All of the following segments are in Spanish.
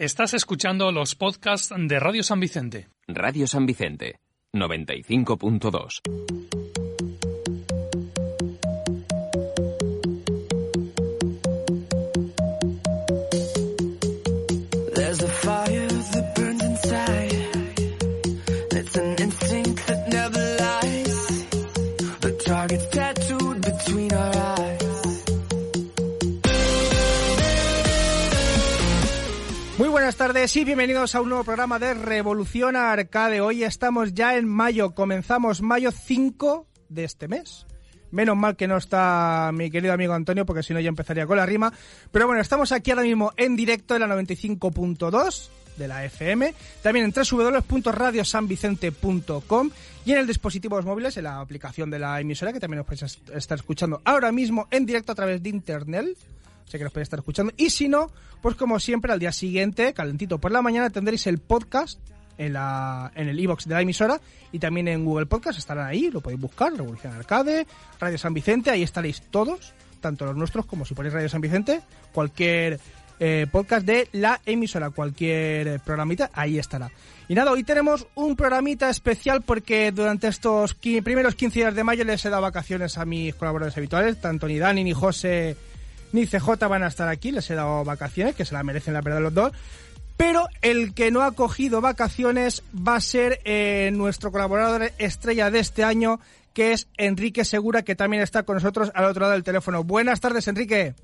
Estás escuchando los podcasts de Radio San Vicente. Radio San Vicente, 95.2. There's a fire that burns inside. It's an instinct that never lies. The target's tattooed between our eyes. Buenas tardes y bienvenidos a un nuevo programa de Revolución Arcade. Hoy estamos ya en mayo, comenzamos mayo 5 de este mes. Menos mal que no está mi querido amigo Antonio, porque si no ya empezaría con la rima. Pero bueno, estamos aquí ahora mismo en directo en la 95.2 de la FM, también en www.radiosanvicente.com y en el dispositivos móviles, en la aplicación de la emisora, que también os podéis estar escuchando ahora mismo en directo a través de internet. Sé que nos podéis estar escuchando. Y si no, pues como siempre, al día siguiente, calentito por la mañana, tendréis el podcast en, la, en el iBox de la emisora y también en Google Podcast estarán ahí, lo podéis buscar, Revolución Arcade, Radio San Vicente, ahí estaréis todos, tanto los nuestros como si ponéis Radio San Vicente, cualquier eh, podcast de la emisora, cualquier programita, ahí estará. Y nada, hoy tenemos un programita especial porque durante estos primeros 15 días de mayo les he dado vacaciones a mis colaboradores habituales, tanto ni Dani ni José ni CJ van a estar aquí, les he dado vacaciones, que se la merecen la verdad los dos. Pero el que no ha cogido vacaciones va a ser eh, nuestro colaborador estrella de este año, que es Enrique Segura, que también está con nosotros al otro lado del teléfono. Buenas tardes, Enrique.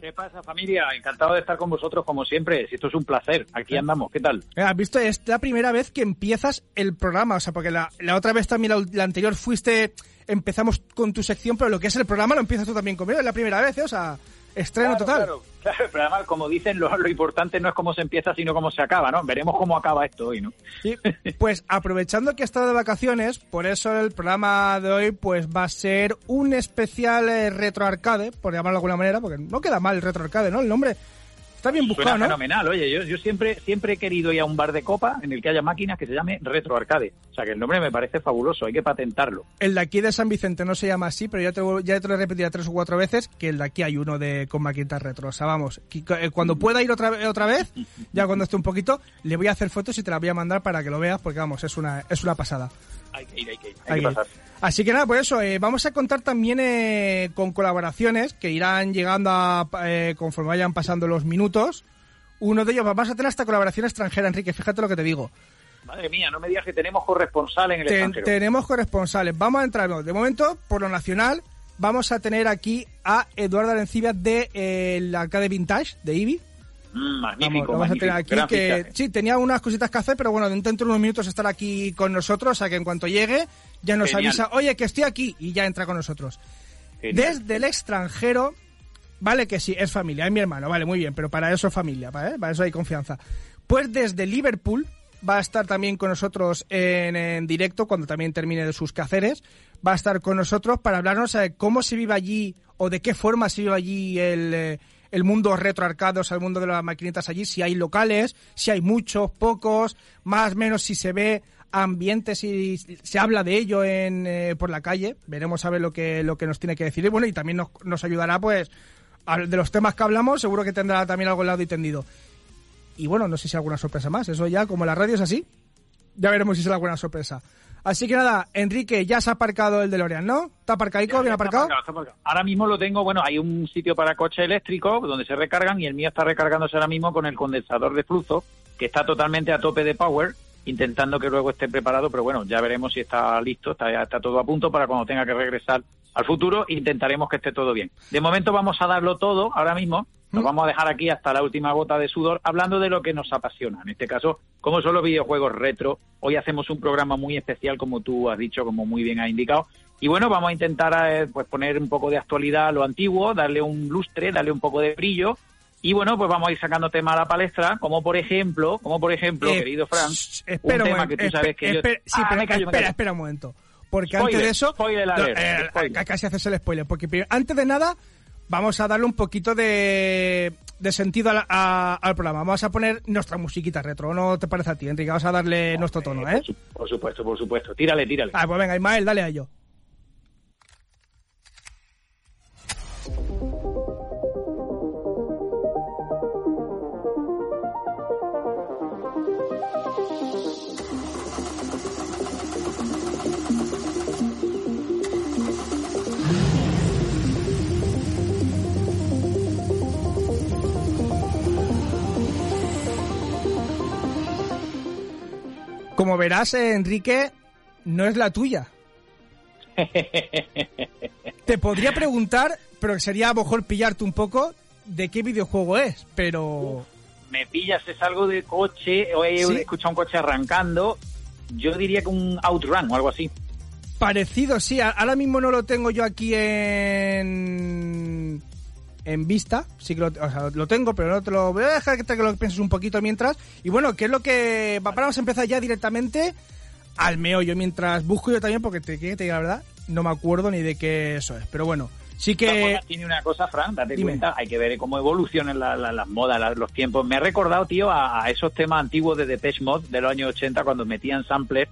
¿Qué pasa, familia? Encantado de estar con vosotros como siempre. Si esto es un placer, aquí andamos. ¿Qué tal? Eh, Has visto, es la primera vez que empiezas el programa, o sea, porque la, la otra vez también, la, la anterior fuiste, empezamos con tu sección, pero lo que es el programa lo empiezas tú también conmigo, es la primera vez, ¿eh? o sea, estreno Claro, total. Claro, claro, pero además, como dicen, lo, lo importante no es cómo se empieza, sino cómo se acaba, ¿no? Veremos cómo acaba esto hoy, ¿no? Sí, pues aprovechando que he estado de vacaciones, por eso el programa de hoy pues va a ser un especial eh, retro arcade, por llamarlo de alguna manera, porque no queda mal el retro arcade, ¿no? El nombre está bien Suena buscado, ¿no? fenomenal. Oye, yo, yo siempre siempre he querido ir a un bar de copa en el que haya máquinas que se llame Retro Arcade. O sea, que el nombre me parece fabuloso, hay que patentarlo. El de aquí de San Vicente no se llama así, pero ya te, ya te lo he repetido tres o cuatro veces que el de aquí hay uno de con maquinitas retro. O sea, vamos, eh, cuando pueda ir otra, otra vez, ya cuando esté un poquito, le voy a hacer fotos y te las voy a mandar para que lo veas, porque vamos, es una, es una pasada. Hay que ir, hay que ir, hay, Hay que que- pasar. Así que nada, por eso, eh, vamos a contar también eh, con colaboraciones que irán llegando a, eh, conforme vayan pasando los minutos. Uno de ellos, vamos a tener esta colaboración extranjera, Enrique, fíjate lo que te digo. Madre mía, no me digas que tenemos corresponsal en el Ten- extranjero. tenemos corresponsales. Vamos a entrar, no, de momento, por lo nacional, vamos a tener aquí a Eduardo Arencibia de eh, la Arcade Vintage, de IBI. Mm, magnífico, Vamos, vamos a tener aquí que fichaje. sí, tenía unas cositas que hacer, pero bueno, dentro de unos minutos estará aquí con nosotros, o sea que en cuanto llegue ya nos Genial. avisa, oye, que estoy aquí y ya entra con nosotros. Genial. Desde el extranjero, vale que sí, es familia, es mi hermano, vale, muy bien, pero para eso es familia, ¿vale? para eso hay confianza. Pues desde Liverpool va a estar también con nosotros en, en directo cuando también termine de sus quehaceres. Va a estar con nosotros para hablarnos de cómo se vive allí o de qué forma se vive allí el, eh, el mundo sea, el mundo de las maquinitas allí, si hay locales, si hay muchos, pocos, más o menos si se ve ambientes y se habla de ello en, eh, por la calle. Veremos a ver lo que, lo que nos tiene que decir. Y bueno, y también nos, nos ayudará, pues, a- de los temas que hablamos, seguro que tendrá también algo lado y tendido. Y bueno, no sé si alguna sorpresa más. Eso ya, como la radio es así, ya veremos si será alguna sorpresa. Así que nada, Enrique, ya se ha aparcado el DeLorean, ¿no? ¿Está aparcadico? ¿Bien Ya está aparcado? aparcado, está aparcado. Ahora mismo lo tengo, bueno, hay un sitio para coches eléctricos donde se recargan y el mío está recargándose ahora mismo con el condensador de flujo, que está totalmente a tope de power, intentando que luego esté preparado, pero bueno, ya veremos si está listo, está, está todo a punto para cuando tenga que regresar al futuro, intentaremos que esté todo bien. De momento vamos a darlo todo ahora mismo, nos vamos a dejar aquí hasta la última gota de sudor, hablando de lo que nos apasiona, en este caso, como son los videojuegos retro. Hoy hacemos un programa muy especial, como tú has dicho, como muy bien has indicado, y bueno, vamos a intentar eh, pues poner un poco de actualidad a lo antiguo, darle un lustre, darle un poco de brillo Y bueno, pues vamos a ir sacando temas a la palestra, como por ejemplo, como por ejemplo, Eh, querido Frank, shh, un espera un tema que tú sabes que yo... espe- Sí, Ah, pero me callo, me espera, callo. espera un momento. Porque Spoiler, antes de eso... spoiler no, alert, eh, spoiler. casi haces el spoiler. Porque primero- antes de nada, vamos a darle un poquito de, de sentido al, a- al programa. Vamos a poner nuestra musiquita retro. ¿No te parece a ti, Enrique? Vamos a darle nuestro tono, ¿eh? Por, su- por supuesto, por supuesto. Tírale, tírale. Ah, pues venga, Ismael, dale a ello. Como verás, eh, Enrique, no es la tuya. Te podría preguntar, pero sería a lo mejor pillarte un poco de qué videojuego es, pero... Me pillas, es algo de coche, o he Sí. escuchado un coche arrancando, yo diría que un outrun o algo así. Parecido, sí. Ahora mismo no lo tengo yo aquí en en vista. Sí que lo, o sea, lo tengo, pero no te lo voy a dejar que te que lo pienses un poquito mientras. Y bueno, ¿qué es lo que va- vamos a empezar ya directamente al meollo mientras busco yo también porque te, que te diga la verdad, no me acuerdo ni de qué eso es. Pero bueno, sí que tiene una cosa, Fran, date Dime. cuenta, hay que ver cómo evolucionan la- la- las modas, la- los tiempos. Me ha recordado, tío, a, a esos temas antiguos de Depeche Mode de los años 80 cuando metían samples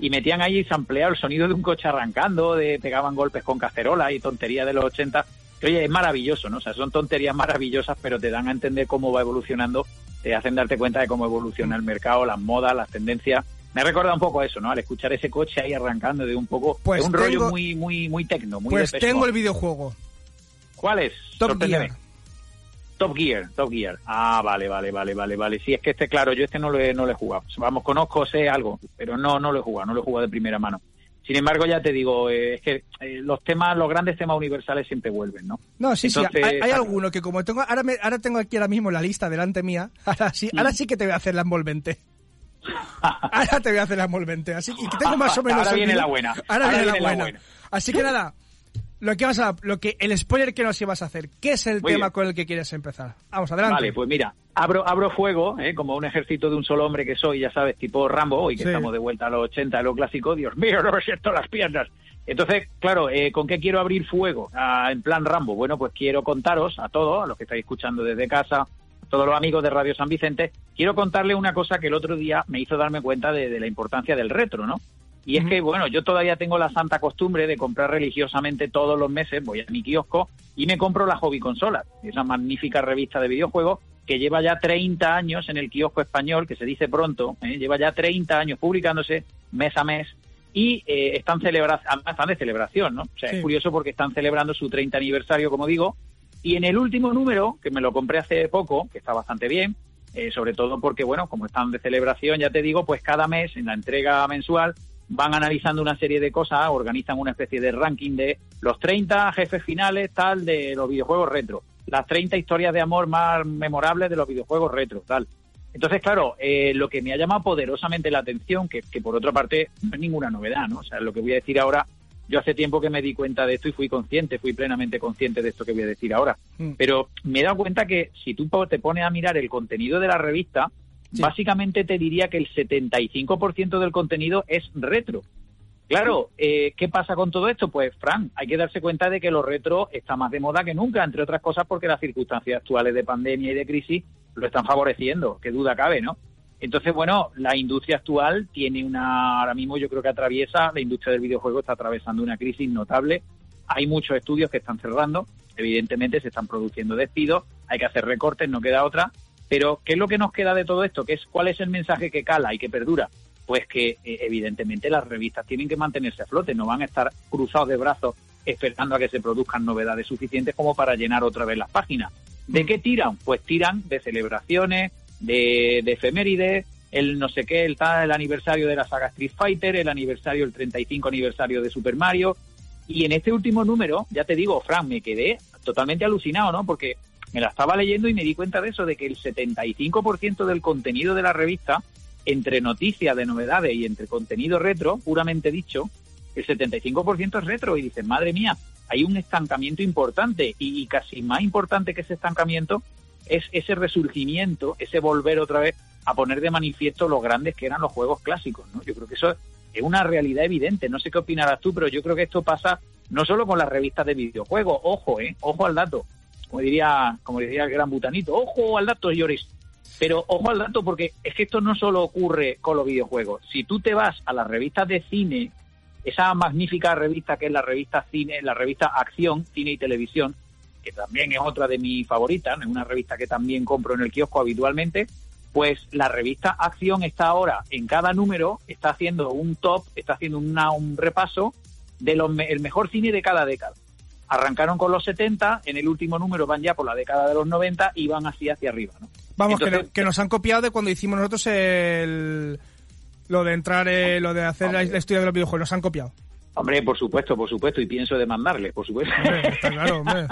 y metían ahí sampleado el sonido de un coche arrancando, de pegaban golpes con cacerola y tonterías de los 80. Que, oye, es maravilloso, ¿no? O sea, son tonterías maravillosas, pero te dan a entender cómo va evolucionando, te hacen darte cuenta de cómo evoluciona el mercado, las modas, las tendencias. Me ha recordado un poco a eso, ¿no? Al escuchar ese coche ahí arrancando de un poco, Pues de un rollo muy, muy, muy tecno, muy pues tengo el videojuego. ¿Cuál es? Top Sorpréndeme. Gear. Top Gear, Top Gear. Ah, vale, vale, vale, vale, vale. Sí, es que este, claro, yo este no lo he, no lo he jugado. Vamos, conozco, sé algo, pero no, no lo he jugado, no lo he jugado de primera mano. Sin embargo, ya te digo, eh, es que eh, los temas, los grandes temas universales siempre vuelven, ¿no? No, sí, Entonces, sí, hay, hay alguno que como tengo, ahora, me- ahora tengo aquí ahora mismo la lista delante mía, ahora sí, ahora sí que te voy a hacer la envolvente. Ahora te voy a hacer la envolvente, así que tengo más o menos. Ahora viene la buena. Ahora, Ahora viene, viene la buena. Así que nada, lo que vas a, lo que el spoiler que nos ibas a hacer, ¿qué es el Muy tema bien. con el que quieres empezar? Vamos adelante. Vale, pues mira, abro, abro fuego, ¿eh? como un ejército de un solo hombre que soy, ya sabes, tipo Rambo, hoy que Sí. estamos de vuelta a los 80, a lo clásico, Dios mío, no me siento las piernas. Entonces, claro, eh, ¿con qué quiero abrir fuego? Ah, en plan Rambo, bueno, pues quiero contaros a todos, a los que estáis escuchando desde casa, a todos los amigos de Radio San Vicente, quiero contarles una cosa que el otro día me hizo darme cuenta de, de la importancia del retro, ¿no? Y es que, bueno, yo todavía tengo la santa costumbre de comprar religiosamente todos los meses, voy a mi kiosco y me compro la Hobby Consola, esa magnífica revista de videojuegos que lleva ya 30 años en el kiosco español, que se dice pronto, ¿eh? lleva ya 30 años publicándose mes a mes y eh, están, celebra están de celebración, ¿no? O sea, Sí. es curioso porque están celebrando su 30 aniversario, como digo, y en el último número, que me lo compré hace poco, que está bastante bien, eh, sobre todo porque, bueno, como están de celebración, ya te digo, pues cada mes, en la entrega mensual, van analizando una serie de cosas, organizan una especie de ranking de los 30 jefes finales, tal, de los videojuegos retro, las 30 historias de amor más memorables de los videojuegos retro, tal. Entonces, claro, eh, lo que me ha llamado poderosamente la atención, que, que por otra parte no es ninguna novedad, ¿no? O sea, lo que voy a decir ahora, yo hace tiempo que me di cuenta de esto y fui consciente, fui plenamente consciente de esto que voy a decir ahora. Mm. Pero me he dado cuenta que si tú te pones a mirar el contenido de la revista, Básicamente te diría que el 75% del contenido es retro. Claro, eh, ¿qué pasa con todo esto? Pues, Fran, hay que darse cuenta de que lo retro está más de moda que nunca, entre otras cosas porque las circunstancias actuales de pandemia y de crisis lo están favoreciendo, qué duda cabe, ¿no? Entonces, bueno, la industria actual tiene una, ahora mismo yo creo que atraviesa, la industria del videojuego está atravesando una crisis notable. Hay muchos estudios que están cerrando, evidentemente se están produciendo despidos, hay que hacer recortes, no queda otra. Pero, ¿qué es lo que nos queda de todo esto? ¿Qué es, ¿Cuál es el mensaje que cala y que perdura? Pues que, eh, evidentemente, las revistas tienen que mantenerse a flote, no van a estar cruzados de brazos esperando a que se produzcan novedades suficientes como para llenar otra vez las páginas. ¿De qué tiran? Pues tiran de celebraciones, de, de efemérides, el no sé qué, el, el aniversario de la saga Street Fighter, el aniversario, el 35 aniversario de Super Mario. Y en este último número, ya te digo, Fran, me quedé totalmente alucinado, ¿no? Porque me la estaba leyendo y me di cuenta de eso, de que el 75% del contenido de la revista, entre noticias de novedades y entre contenido retro, puramente dicho, el 75% es retro. Y dices, madre mía, hay un estancamiento importante y, casi más importante que ese estancamiento es ese resurgimiento, ese volver otra vez a poner de manifiesto lo grandes que eran los juegos clásicos, ¿no? Yo creo que eso es una realidad evidente. No sé qué opinarás tú, pero yo creo que esto pasa no solo con las revistas de videojuegos, ojo, eh, ojo al dato, como diría, como diría el gran butanito, ojo al dato, Lloris. Pero ojo al dato, porque es que esto no solo ocurre con los videojuegos. Si tú te vas a las revistas de cine, esa magnífica revista que es la revista Cine, la revista Acción, Cine y Televisión, que también es otra de mis favoritas, es una revista que también compro en el kiosco habitualmente, pues la revista Acción está ahora en cada número, está haciendo un top, está haciendo un repaso de los, el mejor cine de cada década. Arrancaron con los 70, en el último número van ya por la década de los 90 y van así hacia arriba. ¿no? Vamos, que, Entonces, no- que nos han copiado de cuando hicimos nosotros el, lo de entrar, eh, lo de hacer la, la historia de los videojuegos. Nos han copiado. Hombre, por supuesto, por supuesto, y pienso demandarle, por supuesto. Hombre, está claro, hombre.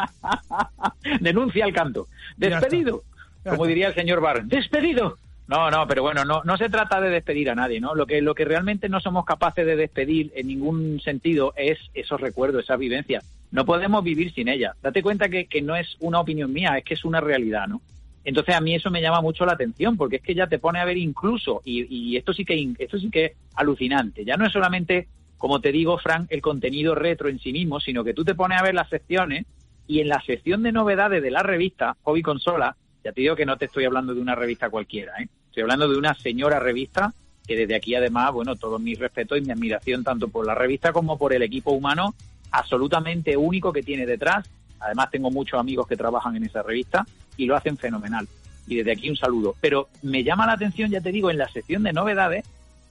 Denuncia al canto. Ya Despedido. Ya Como diría el señor Barr. Despedido. No, no, pero bueno, no, no se trata de despedir a nadie, ¿no? Lo que, lo que realmente no somos capaces de despedir en ningún sentido es esos recuerdos, esas vivencias. No podemos vivir sin ellas. Date cuenta que, que no es una opinión mía, es que es una realidad, ¿no? Entonces a mí eso me llama mucho la atención, porque es que ya te pone a ver incluso, y, y esto sí que esto sí que es alucinante. Ya no es solamente, como te digo, Frank, el contenido retro en sí mismo, sino que tú te pones a ver las secciones y en la sección de novedades de la revista Hobby Consola, ya te digo que no te estoy hablando de una revista cualquiera, ¿eh? Estoy hablando de una señora revista que desde aquí además, bueno, todo mi respeto y mi admiración tanto por la revista como por el equipo humano absolutamente único que tiene detrás. Además tengo muchos amigos que trabajan en esa revista y lo hacen fenomenal. Y desde aquí un saludo. Pero me llama la atención, ya te digo, en la sección de novedades,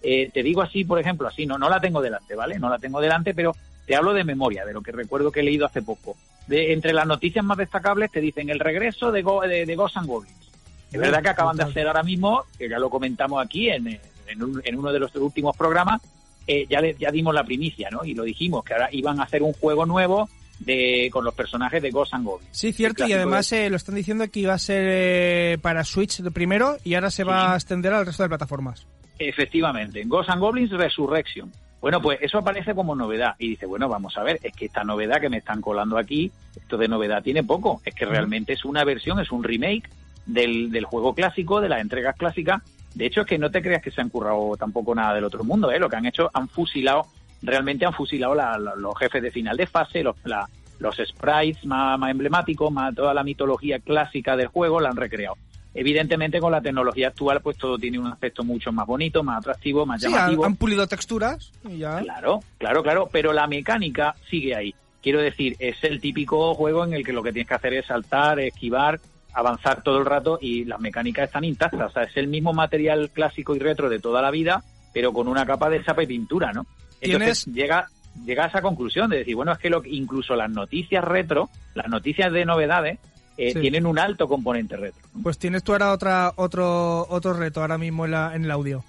eh, te digo así, por ejemplo, así, no, no la tengo delante, ¿vale? No la tengo delante, pero te hablo de memoria, de lo que recuerdo que he leído hace poco. De, entre las noticias más destacables te dicen el regreso de, Go, de, de Ghosts and Goblins. Es verdad que acaban de hacer ahora mismo, que ya lo comentamos aquí en, en, un- en uno de los últimos programas, eh, ya, le- ya dimos la primicia, ¿no? Y lo dijimos, que ahora iban a hacer un juego nuevo de con los personajes de Ghosts and Goblins. Sí, cierto, y además eh, lo están diciendo que iba a ser eh, para Switch de primero y ahora se va a extender al resto de plataformas. Efectivamente, en Ghosts and Goblins Resurrection. Bueno, pues eso aparece como novedad. Y dice, bueno, vamos a ver, es que esta novedad que me están colando aquí, esto de novedad tiene poco. Es que realmente es una versión, es un remake del, del juego clásico, de las entregas clásicas. De hecho, es que no te creas que se han currado tampoco nada del otro mundo, ¿eh? Lo que han hecho, han fusilado, realmente han fusilado la- la- los jefes de final de fase, los, la- los sprites más, más emblemáticos, más toda la mitología clásica del juego, la han recreado. Evidentemente, con la tecnología actual, pues todo tiene un aspecto mucho más bonito, más atractivo, más Sí, han, llamativo. han pulido texturas y ya. Claro, claro, claro, pero la mecánica sigue ahí. Quiero decir, es el típico juego en el que lo que tienes que hacer es saltar, esquivar, avanzar todo el rato y las mecánicas están intactas. O sea, es el mismo material clásico y retro de toda la vida, pero con una capa de chapa y pintura, ¿no? Entonces Tienes- llega, llega a esa conclusión de decir, bueno, es que lo, incluso las noticias retro, las noticias de novedades, eh, Sí. tienen un alto componente retro. ¿no? Pues tienes tú ahora otra, otro, otro reto ahora mismo en, la- en el audio.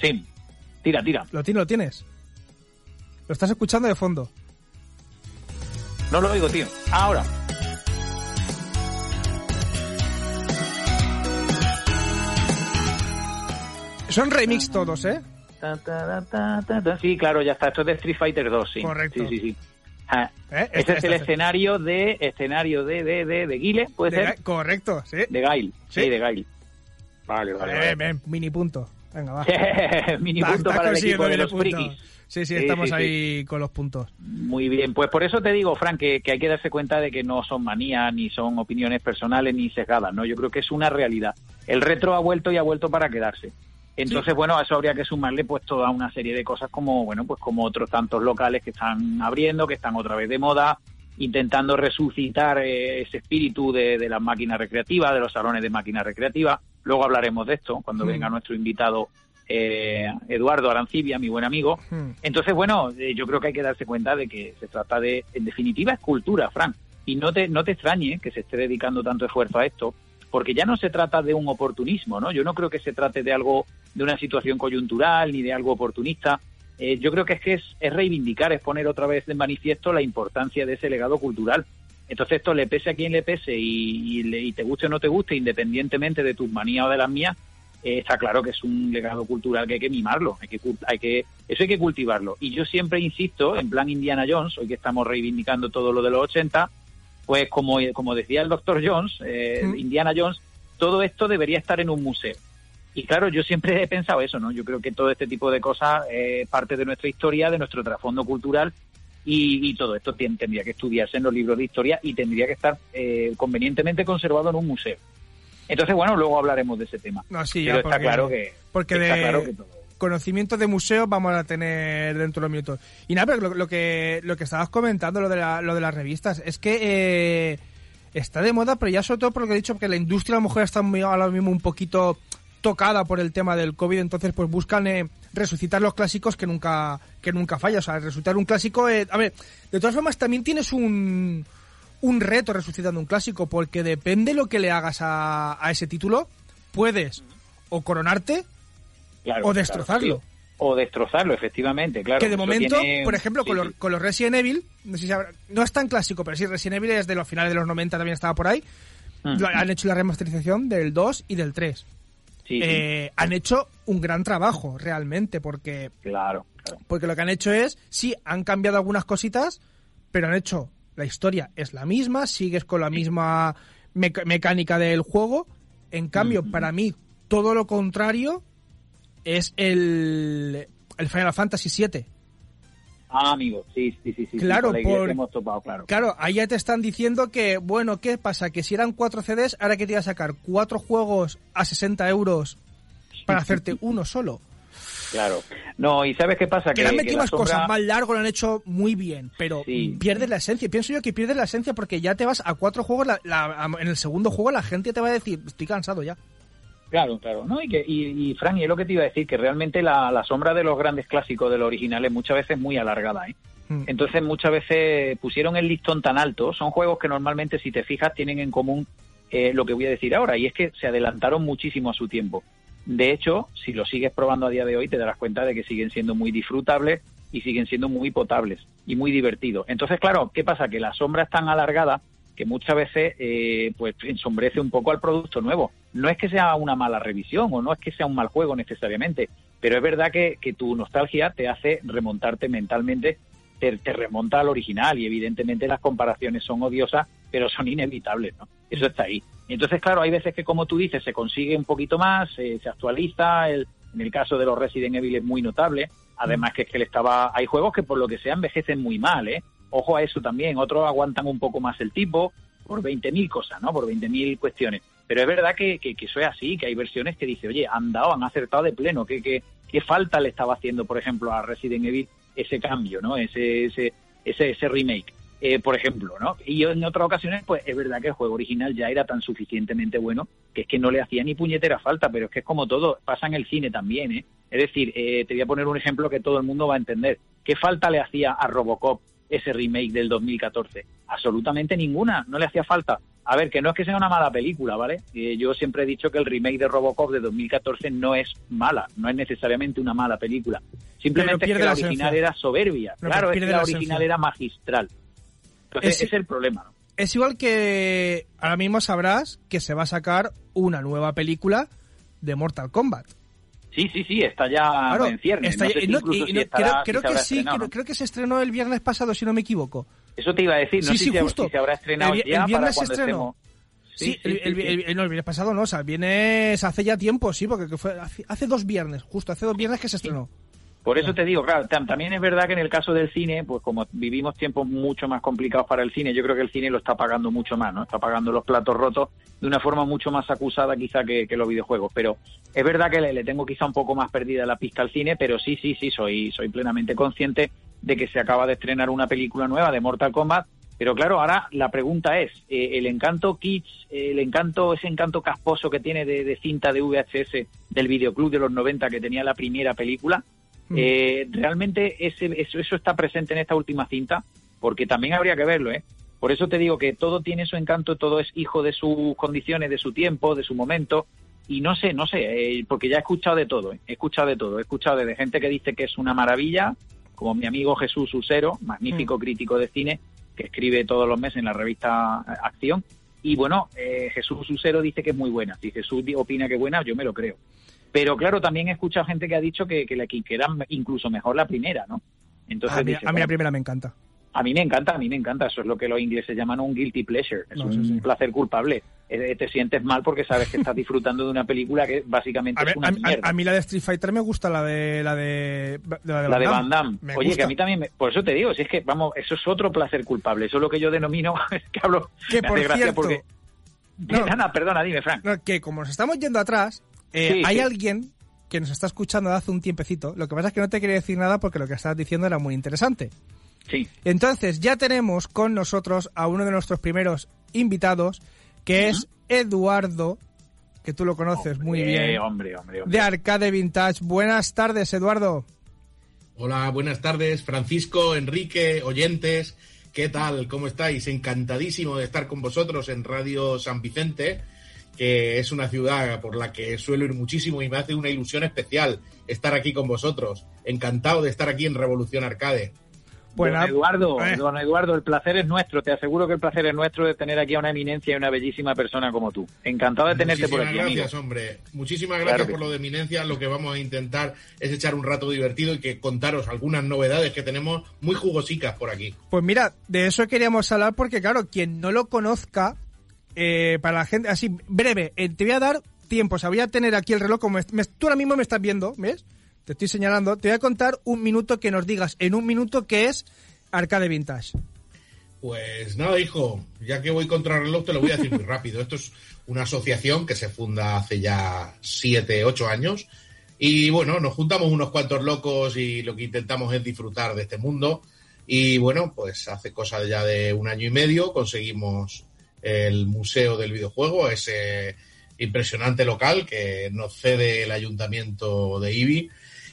Sí, tira, tira. ¿Lo tienes? ¿Lo tienes? Lo estás escuchando de fondo. No lo oigo, tío. Ahora. Son remix todos, ¿eh? Sí, claro, ya está. Esto es de Street Fighter 2, sí. Correcto. Sí, sí, sí. Ah, ¿Eh? Este es el Esta- escenario de escenario de de de, de Guile, puede de- ser. Correcto, sí. De Gail. Sí, Sí. de Gail. Vale, vale. Vale. ven, mini punto. Venga, va. Mini Está- punto para el equipo de los punto. frikis. Sí, sí, Sí, estamos sí, ahí con los puntos. Muy bien, pues por eso te digo, Frank, que, que hay que darse cuenta de que no son manías, ni son opiniones personales, ni sesgadas, ¿no? Yo creo que es una realidad. El retro ha vuelto y ha vuelto para quedarse. Entonces, bueno, a eso habría que sumarle pues toda una serie de cosas como, bueno, pues como otros tantos locales que están abriendo, que están otra vez de moda, intentando resucitar eh, ese espíritu de, de las máquinas recreativas, de los salones de máquinas recreativas. Luego hablaremos de esto cuando Mm. venga nuestro invitado eh, Eduardo Arancibia, mi buen amigo. Hmm. Entonces, bueno, eh, yo creo que hay que darse cuenta de que se trata de, en definitiva, es cultura, Frank. Y no te, no te extrañe que se esté dedicando tanto esfuerzo a esto, porque ya no se trata de un oportunismo, ¿no? Yo no creo que se trate de algo, de una situación coyuntural ni de algo oportunista. Eh, yo creo que es que es, es reivindicar, es poner otra vez de manifiesto la importancia de ese legado cultural. Entonces esto le pese a quien le pese y, y y te guste o no te guste, independientemente de tus manías o de las mías, eh, está claro que es un legado cultural que hay que mimarlo, hay que, hay que, eso hay que cultivarlo. Y yo siempre insisto, en plan Indiana Jones, hoy que estamos reivindicando todo lo de los 80, pues como, como decía el doctor Jones, eh. Indiana Jones, todo esto debería estar en un museo. Y claro, yo siempre he pensado eso, ¿no? Yo creo que todo este tipo de cosas es parte de nuestra historia, de nuestro trasfondo cultural y, y todo esto tendría que estudiarse en los libros de historia y tendría que estar eh, convenientemente conservado en un museo. Entonces, bueno, luego hablaremos de ese tema. No, sí, Pero ya, está porque- claro que porque está de- claro que todo. conocimiento de museo vamos a tener dentro de unos minutos. Y nada, pero lo, lo que lo que estabas comentando, lo de, la- lo de las revistas, es que eh, está de moda, pero ya sobre todo por lo que he dicho, porque la industria a lo mejor está muy, ahora mismo un poquito tocada por el tema del COVID, entonces pues buscan eh, resucitar los clásicos que nunca que nunca falla. O sea, resucitar un clásico... eh, a ver, de todas formas también tienes un, un reto resucitando un clásico, porque depende lo que le hagas a, a ese título, puedes o coronarte Claro, o claro, destrozarlo. sí. O destrozarlo, efectivamente, claro. que de momento, tiene- por ejemplo, sí, con, sí. los, con los Resident Evil, no, sé si habrá- no es tan clásico, pero sí, Resident Evil es de los finales de los 90, también estaba por ahí. Mm. Han hecho la remasterización del 2 y del 3. Sí, sí, Eh, han hecho un gran trabajo, realmente, porque, claro, claro. porque lo que han hecho es, sí, han cambiado algunas cositas, pero han hecho, la historia es la misma, sigues con la misma mecánica del juego. En cambio, para mí, todo lo contrario es el, el Final Fantasy VII. Ah, amigo, sí, sí, sí, sí. Claro, sí, por- hemos topado, claro. Claro, ahí ya te están diciendo que, bueno, ¿qué pasa? Que si eran cuatro CDs, ahora que te iba a sacar cuatro juegos a 60 euros para hacerte uno solo. Claro. No, y ¿sabes qué pasa? Que le han que metido más sombra- cosas, más largo, lo han hecho muy bien, pero Sí. pierdes la esencia. Pienso yo que pierdes la esencia porque ya te vas a cuatro juegos, la- la- en el segundo juego la gente te va a decir, estoy cansado ya. Claro, claro. ¿no? Y, que, y, y, Fran, y es lo que te iba a decir, que realmente la, la sombra de los grandes clásicos, de los originales, muchas veces es muy alargada. ¿eh? Mm. Entonces muchas veces pusieron el listón tan alto. Son juegos que normalmente, si te fijas, tienen en común eh, lo que voy a decir ahora, y es que se adelantaron muchísimo a su tiempo. De hecho, si lo sigues probando a día de hoy, te darás cuenta de que siguen siendo muy disfrutables y siguen siendo muy potables y muy divertidos. Entonces, claro, ¿qué pasa? Que la sombra es tan alargada que muchas veces eh, pues ensombrece un poco al producto nuevo. No es que sea una mala revisión o no es que sea un mal juego necesariamente, pero es verdad que, que tu nostalgia te hace remontarte mentalmente, te, remonta al original y evidentemente las comparaciones son odiosas, pero son inevitables, ¿no? Eso está ahí. Entonces, claro, hay veces que, como tú dices, se consigue un poquito más, eh, se actualiza, el, en el caso de los Resident Evil es muy notable, además que es que le estaba, hay juegos que por lo que sea envejecen muy mal, ¿eh? Ojo a eso también, otros aguantan un poco más el tipo por 20.000 cosas, ¿no? Por 20.000 cuestiones. Pero es verdad que, que, que eso es así, que hay versiones que dice, oye, han dado, han acertado de pleno, ¿qué, qué, qué falta le estaba haciendo, por ejemplo, a Resident Evil ese cambio, ¿no? Ese, ese, ese, ese remake. Eh, por ejemplo, ¿no? Y en otras ocasiones, pues es verdad que el juego original ya era tan suficientemente bueno que es que no le hacía ni puñetera falta, pero es que es como todo, pasa en el cine también, ¿eh? Es decir, eh, te voy a poner un ejemplo que todo el mundo va a entender. ¿Qué falta le hacía a Robocop ese remake del 2014? Absolutamente ninguna, no le hacía falta. A ver, que no es que sea una mala película, ¿vale? Eh, yo siempre he dicho que el remake de Robocop de 2014 no es mala, no es necesariamente una mala película. Simplemente es que la la original era soberbia. Claro, es que la la original era magistral. Entonces, Es- ese es el problema, ¿no? Es igual que ahora mismo sabrás que se va a sacar una nueva película de Mortal Kombat. Sí, sí, sí, está ya Claro, en ciernes. está- no sé si no, incluso y si no, estará- creo, que sí, estrenado, creo, creo que se estrenó el viernes pasado, si no me equivoco. Eso te iba a decir, no Sí, sé sí, si, justo. se habrá estrenado El el para viernes se estrenó. Sí, el, el- el- el- el viernes pasado no, o sea, vienes hace ya tiempo, sí, porque que fue hace, hace dos viernes, justo hace dos viernes que se estrenó. Por eso te digo, claro, tam- también es verdad que en el caso del cine, pues como vivimos tiempos mucho más complicados para el cine, yo creo que el cine lo está pagando mucho más, ¿no? Está pagando los platos rotos de una forma mucho más acusada quizá que, que los videojuegos. Pero es verdad que le, le tengo quizá un poco más perdida la pista al cine, pero sí, sí, sí, soy, soy plenamente consciente de que se acaba de estrenar una película nueva de Mortal Kombat. Pero claro, ahora la pregunta es, eh, el encanto kitsch, eh, el encanto, ese encanto casposo que tiene de, de cinta de VHS del videoclub de los 90 que tenía la primera película, Mm. eh, realmente ese, eso, eso está presente en esta última cinta, porque también habría que verlo, ¿eh? Por eso te digo que todo tiene su encanto, todo es hijo de sus condiciones, de su tiempo, de su momento, y no sé, no sé, eh, porque ya he escuchado de todo, ¿eh? he escuchado de todo, he escuchado de gente que dice que es una maravilla, como mi amigo Jesús Usero, magnífico crítico de cine, que escribe todos los meses en la revista Acción, y bueno, eh, Jesús Usero dice que es muy buena, si Jesús opina que es buena, yo me lo creo. Pero claro, también he escuchado gente que ha dicho que, que, la, que era incluso mejor la primera, ¿no? Entonces a mí, dice, a mí la primera me encanta. A mí me encanta, a mí me encanta. Eso es lo que los ingleses llaman un guilty pleasure. Es No, un sí, sí. placer culpable. Eh, te sientes mal porque sabes que estás disfrutando de una película que básicamente A, es una a- mierda. a mí la de Street Fighter me gusta, la de la de, la de, la de Van Damme. Me Oye, gusta. que a mí también, me- por eso te digo, si es que, vamos, eso es otro placer culpable. Eso es lo que yo denomino, es que hablo, Que por cierto- porque... No. Perdona, dime, Frank. No, que como nos estamos yendo atrás, eh, Sí, hay sí. alguien que nos está escuchando de hace un tiempecito. Lo que pasa es que no te quería decir nada porque lo que estabas diciendo era muy interesante. Sí. Entonces, ya tenemos con nosotros a uno de nuestros primeros invitados, que es Eduardo, que tú lo conoces muy bien, hombre, hombre, hombre. de Arcade Vintage. Buenas tardes, Eduardo. Hola, buenas tardes, Francisco, Enrique, oyentes. ¿Qué tal? ¿Cómo estáis? Encantadísimo de estar con vosotros en Radio San Vicente, que es una ciudad por la que suelo ir muchísimo y me hace una ilusión especial estar aquí con vosotros. Encantado de estar aquí en Revolución Arcade. Bueno, don Eduardo, eh. don Eduardo, el placer es nuestro. Te aseguro que el placer es nuestro de tener aquí a una eminencia y una bellísima persona como tú. Encantado de tenerte por Muchísimas aquí, gracias, amigo. hombre. Muchísimas Claro gracias que por lo de eminencia. Lo que vamos a intentar es echar un rato divertido y que contaros algunas novedades que tenemos muy jugosicas por aquí. Pues mira, de eso queríamos hablar porque, claro, quien no lo conozca, eh, para la gente, así, breve, eh, te voy a dar tiempo, o sea, voy a tener aquí el reloj, como me- tú ahora mismo me estás viendo, ¿ves? Te estoy señalando, te voy a contar un minuto que nos digas en un minuto qué es Arcade Vintage. Pues nada, hijo, ya que voy contra el reloj, te lo voy a decir muy rápido. Esto es una asociación que se funda hace ya siete, ocho años. Y bueno, nos juntamos unos cuantos locos y lo que intentamos es disfrutar de este mundo. Y bueno, pues hace cosa ya de un año y medio conseguimos el Museo del Videojuego, ese impresionante local que nos cede el ayuntamiento de Ibi.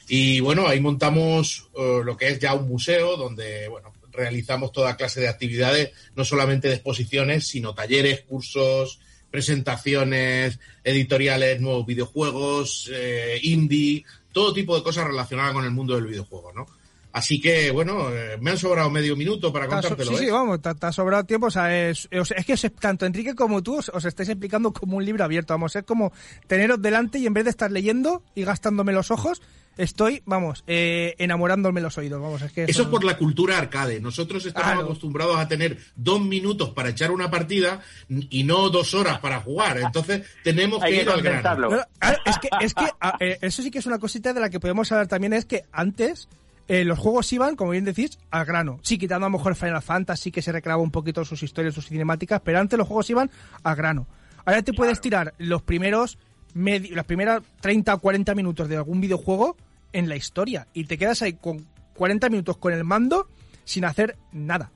Y bueno, ahí montamos eh, lo que es ya un museo donde, bueno, realizamos toda clase de actividades, no solamente de exposiciones, sino talleres, cursos, presentaciones, editoriales, nuevos videojuegos, eh, indie, todo tipo de cosas relacionadas con el mundo del videojuego, ¿no? Así que, bueno, eh, me han sobrado medio minuto para contártelo, sí, ¿eh? sí, vamos, te, te ha sobrado tiempo, o sea, es, que os- tanto Enrique como tú os, os estáis explicando como un libro abierto, vamos, es como teneros delante y en vez de estar leyendo y gastándome los ojos, estoy, vamos, eh, enamorándome los oídos, vamos, es que Eso es por la cultura arcade. Nosotros estamos Claro. acostumbrados a tener dos minutos para echar una partida y no dos horas para jugar. Entonces tenemos Hay que que ir al grano. condensarlo. No, no, a- es que, es que a- eh, eso sí que es una cosita de la que podemos hablar también, es que antes eh, los juegos iban, como bien decís, al grano. Sí, quitando a lo mejor Final Fantasy, que se recreaba un poquito sus historias, sus cinemáticas, pero antes los juegos iban al grano. Ahora te puedes tirar los primeros, las primeras 30 o 40 minutos de algún videojuego en la historia y te quedas ahí con 40 minutos con el mando sin hacer nada.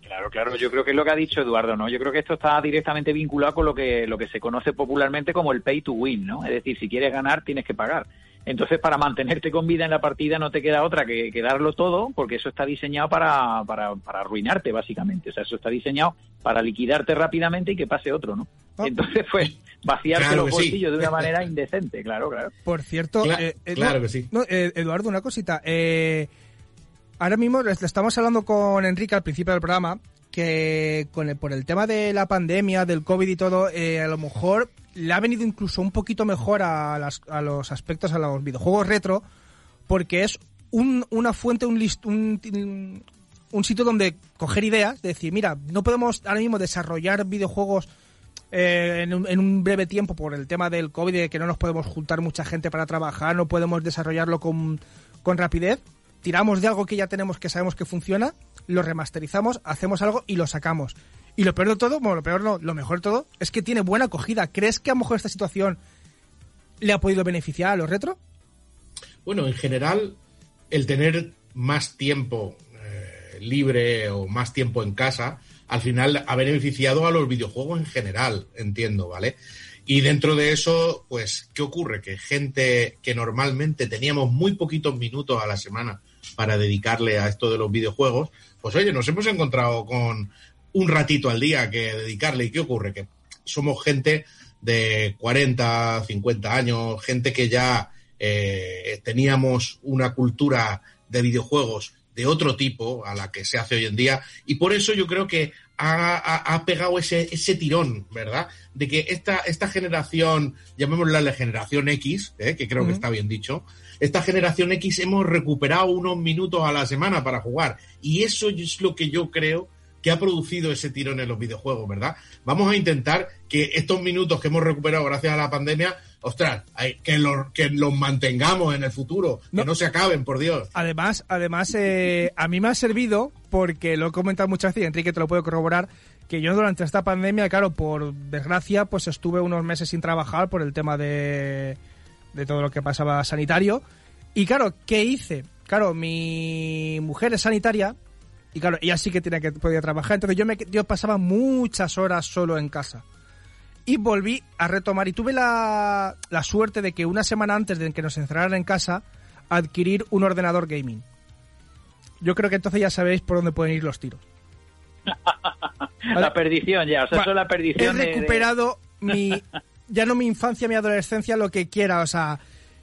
Claro, claro, yo creo que es lo que ha dicho Eduardo, ¿no? Yo creo que esto está directamente vinculado con lo que, lo que se conoce popularmente como el pay to win, ¿no? Es decir, si quieres ganar, tienes que pagar. Entonces, para mantenerte con vida en la partida no te queda otra que, que darlo todo, porque eso está diseñado para, para, para arruinarte, básicamente. O sea, eso está diseñado para liquidarte rápidamente y que pase otro, ¿no? Ah. Entonces, pues, vaciarte Claro los sí. bolsillos de una manera indecente, claro, claro. Por cierto, Cla- eh, eh, claro no, que sí. no, eh, Eduardo, una cosita. Eh, ahora mismo estamos hablando con Enrique al principio del programa que con el- por el tema de la pandemia, del COVID y todo, eh, a lo mejor le ha venido incluso un poquito mejor a, las- a los aspectos, a los videojuegos retro, porque es un- una fuente, un, list, un, sitio donde coger ideas, de decir, mira, no podemos ahora mismo desarrollar videojuegos eh, en, un, en un breve tiempo por el tema del COVID, de que no nos podemos juntar mucha gente para trabajar, no podemos desarrollarlo con rapidez. Tiramos de algo que ya tenemos, que sabemos que funciona, lo remasterizamos, hacemos algo y lo sacamos. Y lo peor de todo, bueno, lo peor no, lo mejor de todo, es que tiene buena acogida. ¿Crees que a lo mejor esta situación le ha podido beneficiar a los retro? Bueno, en general, el tener más tiempo eh, libre o más tiempo en casa, al final ha beneficiado a los videojuegos en general, entiendo, ¿vale? Y dentro de eso, pues, ¿qué ocurre? Que gente que normalmente teníamos muy poquitos minutos a la semana para dedicarle a esto de los videojuegos, pues oye, nos hemos encontrado con un ratito al día que dedicarle. ¿Y qué ocurre? Que somos gente de 40, 50 años, gente que ya eh, teníamos una cultura de videojuegos de otro tipo a la que se hace hoy en día. Y por eso yo creo que ha, ha- ha pegado ese, ese tirón, ¿verdad? De que esta, esta generación, llamémosla la generación X, ¿eh? que creo que está bien dicho, esta generación X hemos recuperado unos minutos a la semana para jugar. Y eso es lo que yo creo que ha producido ese tirón en los videojuegos, ¿verdad? Vamos a intentar que estos minutos que hemos recuperado gracias a la pandemia, ostras, que, los, que los mantengamos en el futuro, No. que no se acaben, por Dios. Además, además eh, a mí me ha servido, porque lo he comentado muchas veces y Enrique te lo puedo corroborar, que yo durante esta pandemia, claro, por desgracia, pues estuve unos meses sin trabajar por el tema de, de todo lo que pasaba sanitario. Y claro, ¿qué hice? Claro, mi mujer es sanitaria y claro, ella sí que tenía que podía trabajar, entonces yo me yo pasaba muchas horas solo en casa. Y volví a retomar y tuve la, la suerte de que una semana antes de que nos encerraran en casa adquirir un ordenador gaming. Yo creo que entonces ya sabéis por dónde pueden ir los tiros. La perdición ya, o sea, Va, eso es la He perdición. de- de- recuperado mi ya no mi infancia, mi adolescencia, lo que quiera, o sea,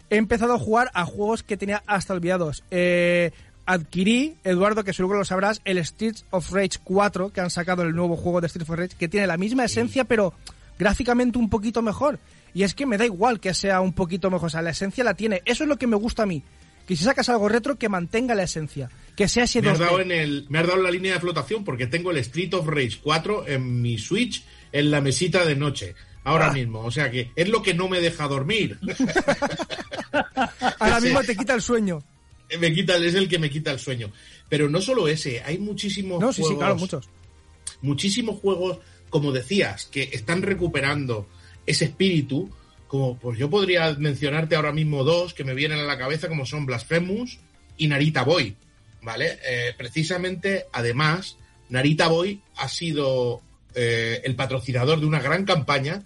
he empezado a jugar a juegos que tenía hasta olvidados. Eh, adquirí, Eduardo, que seguro lo sabrás, el Streets of Rage 4, que han sacado el nuevo juego de Streets of Rage, que tiene la misma esencia, pero gráficamente un poquito mejor. Y es que me da igual que sea un poquito mejor, o sea, la esencia la tiene. Eso es lo que me gusta a mí. Que si sacas algo retro, que mantenga la esencia. Que sea ese Me has, 2D. dado en el, me has dado la línea de flotación porque tengo el Street of Rage 4 en mi Switch en la mesita de noche. Ahora Ah. mismo. O sea que es lo que no me deja dormir. Ahora mismo te quita el sueño. Me quita, es el que me quita el sueño. Pero no solo ese, hay muchísimos No, sí, sí, juegos, claro, muchos. muchísimos juegos, como decías, que están recuperando ese espíritu. Como pues yo podría mencionarte ahora mismo dos que me vienen a la cabeza, como son Blasphemous y Narita Boy. ¿Vale? Eh, precisamente, además, Narita Boy ha sido eh, el patrocinador de una gran campaña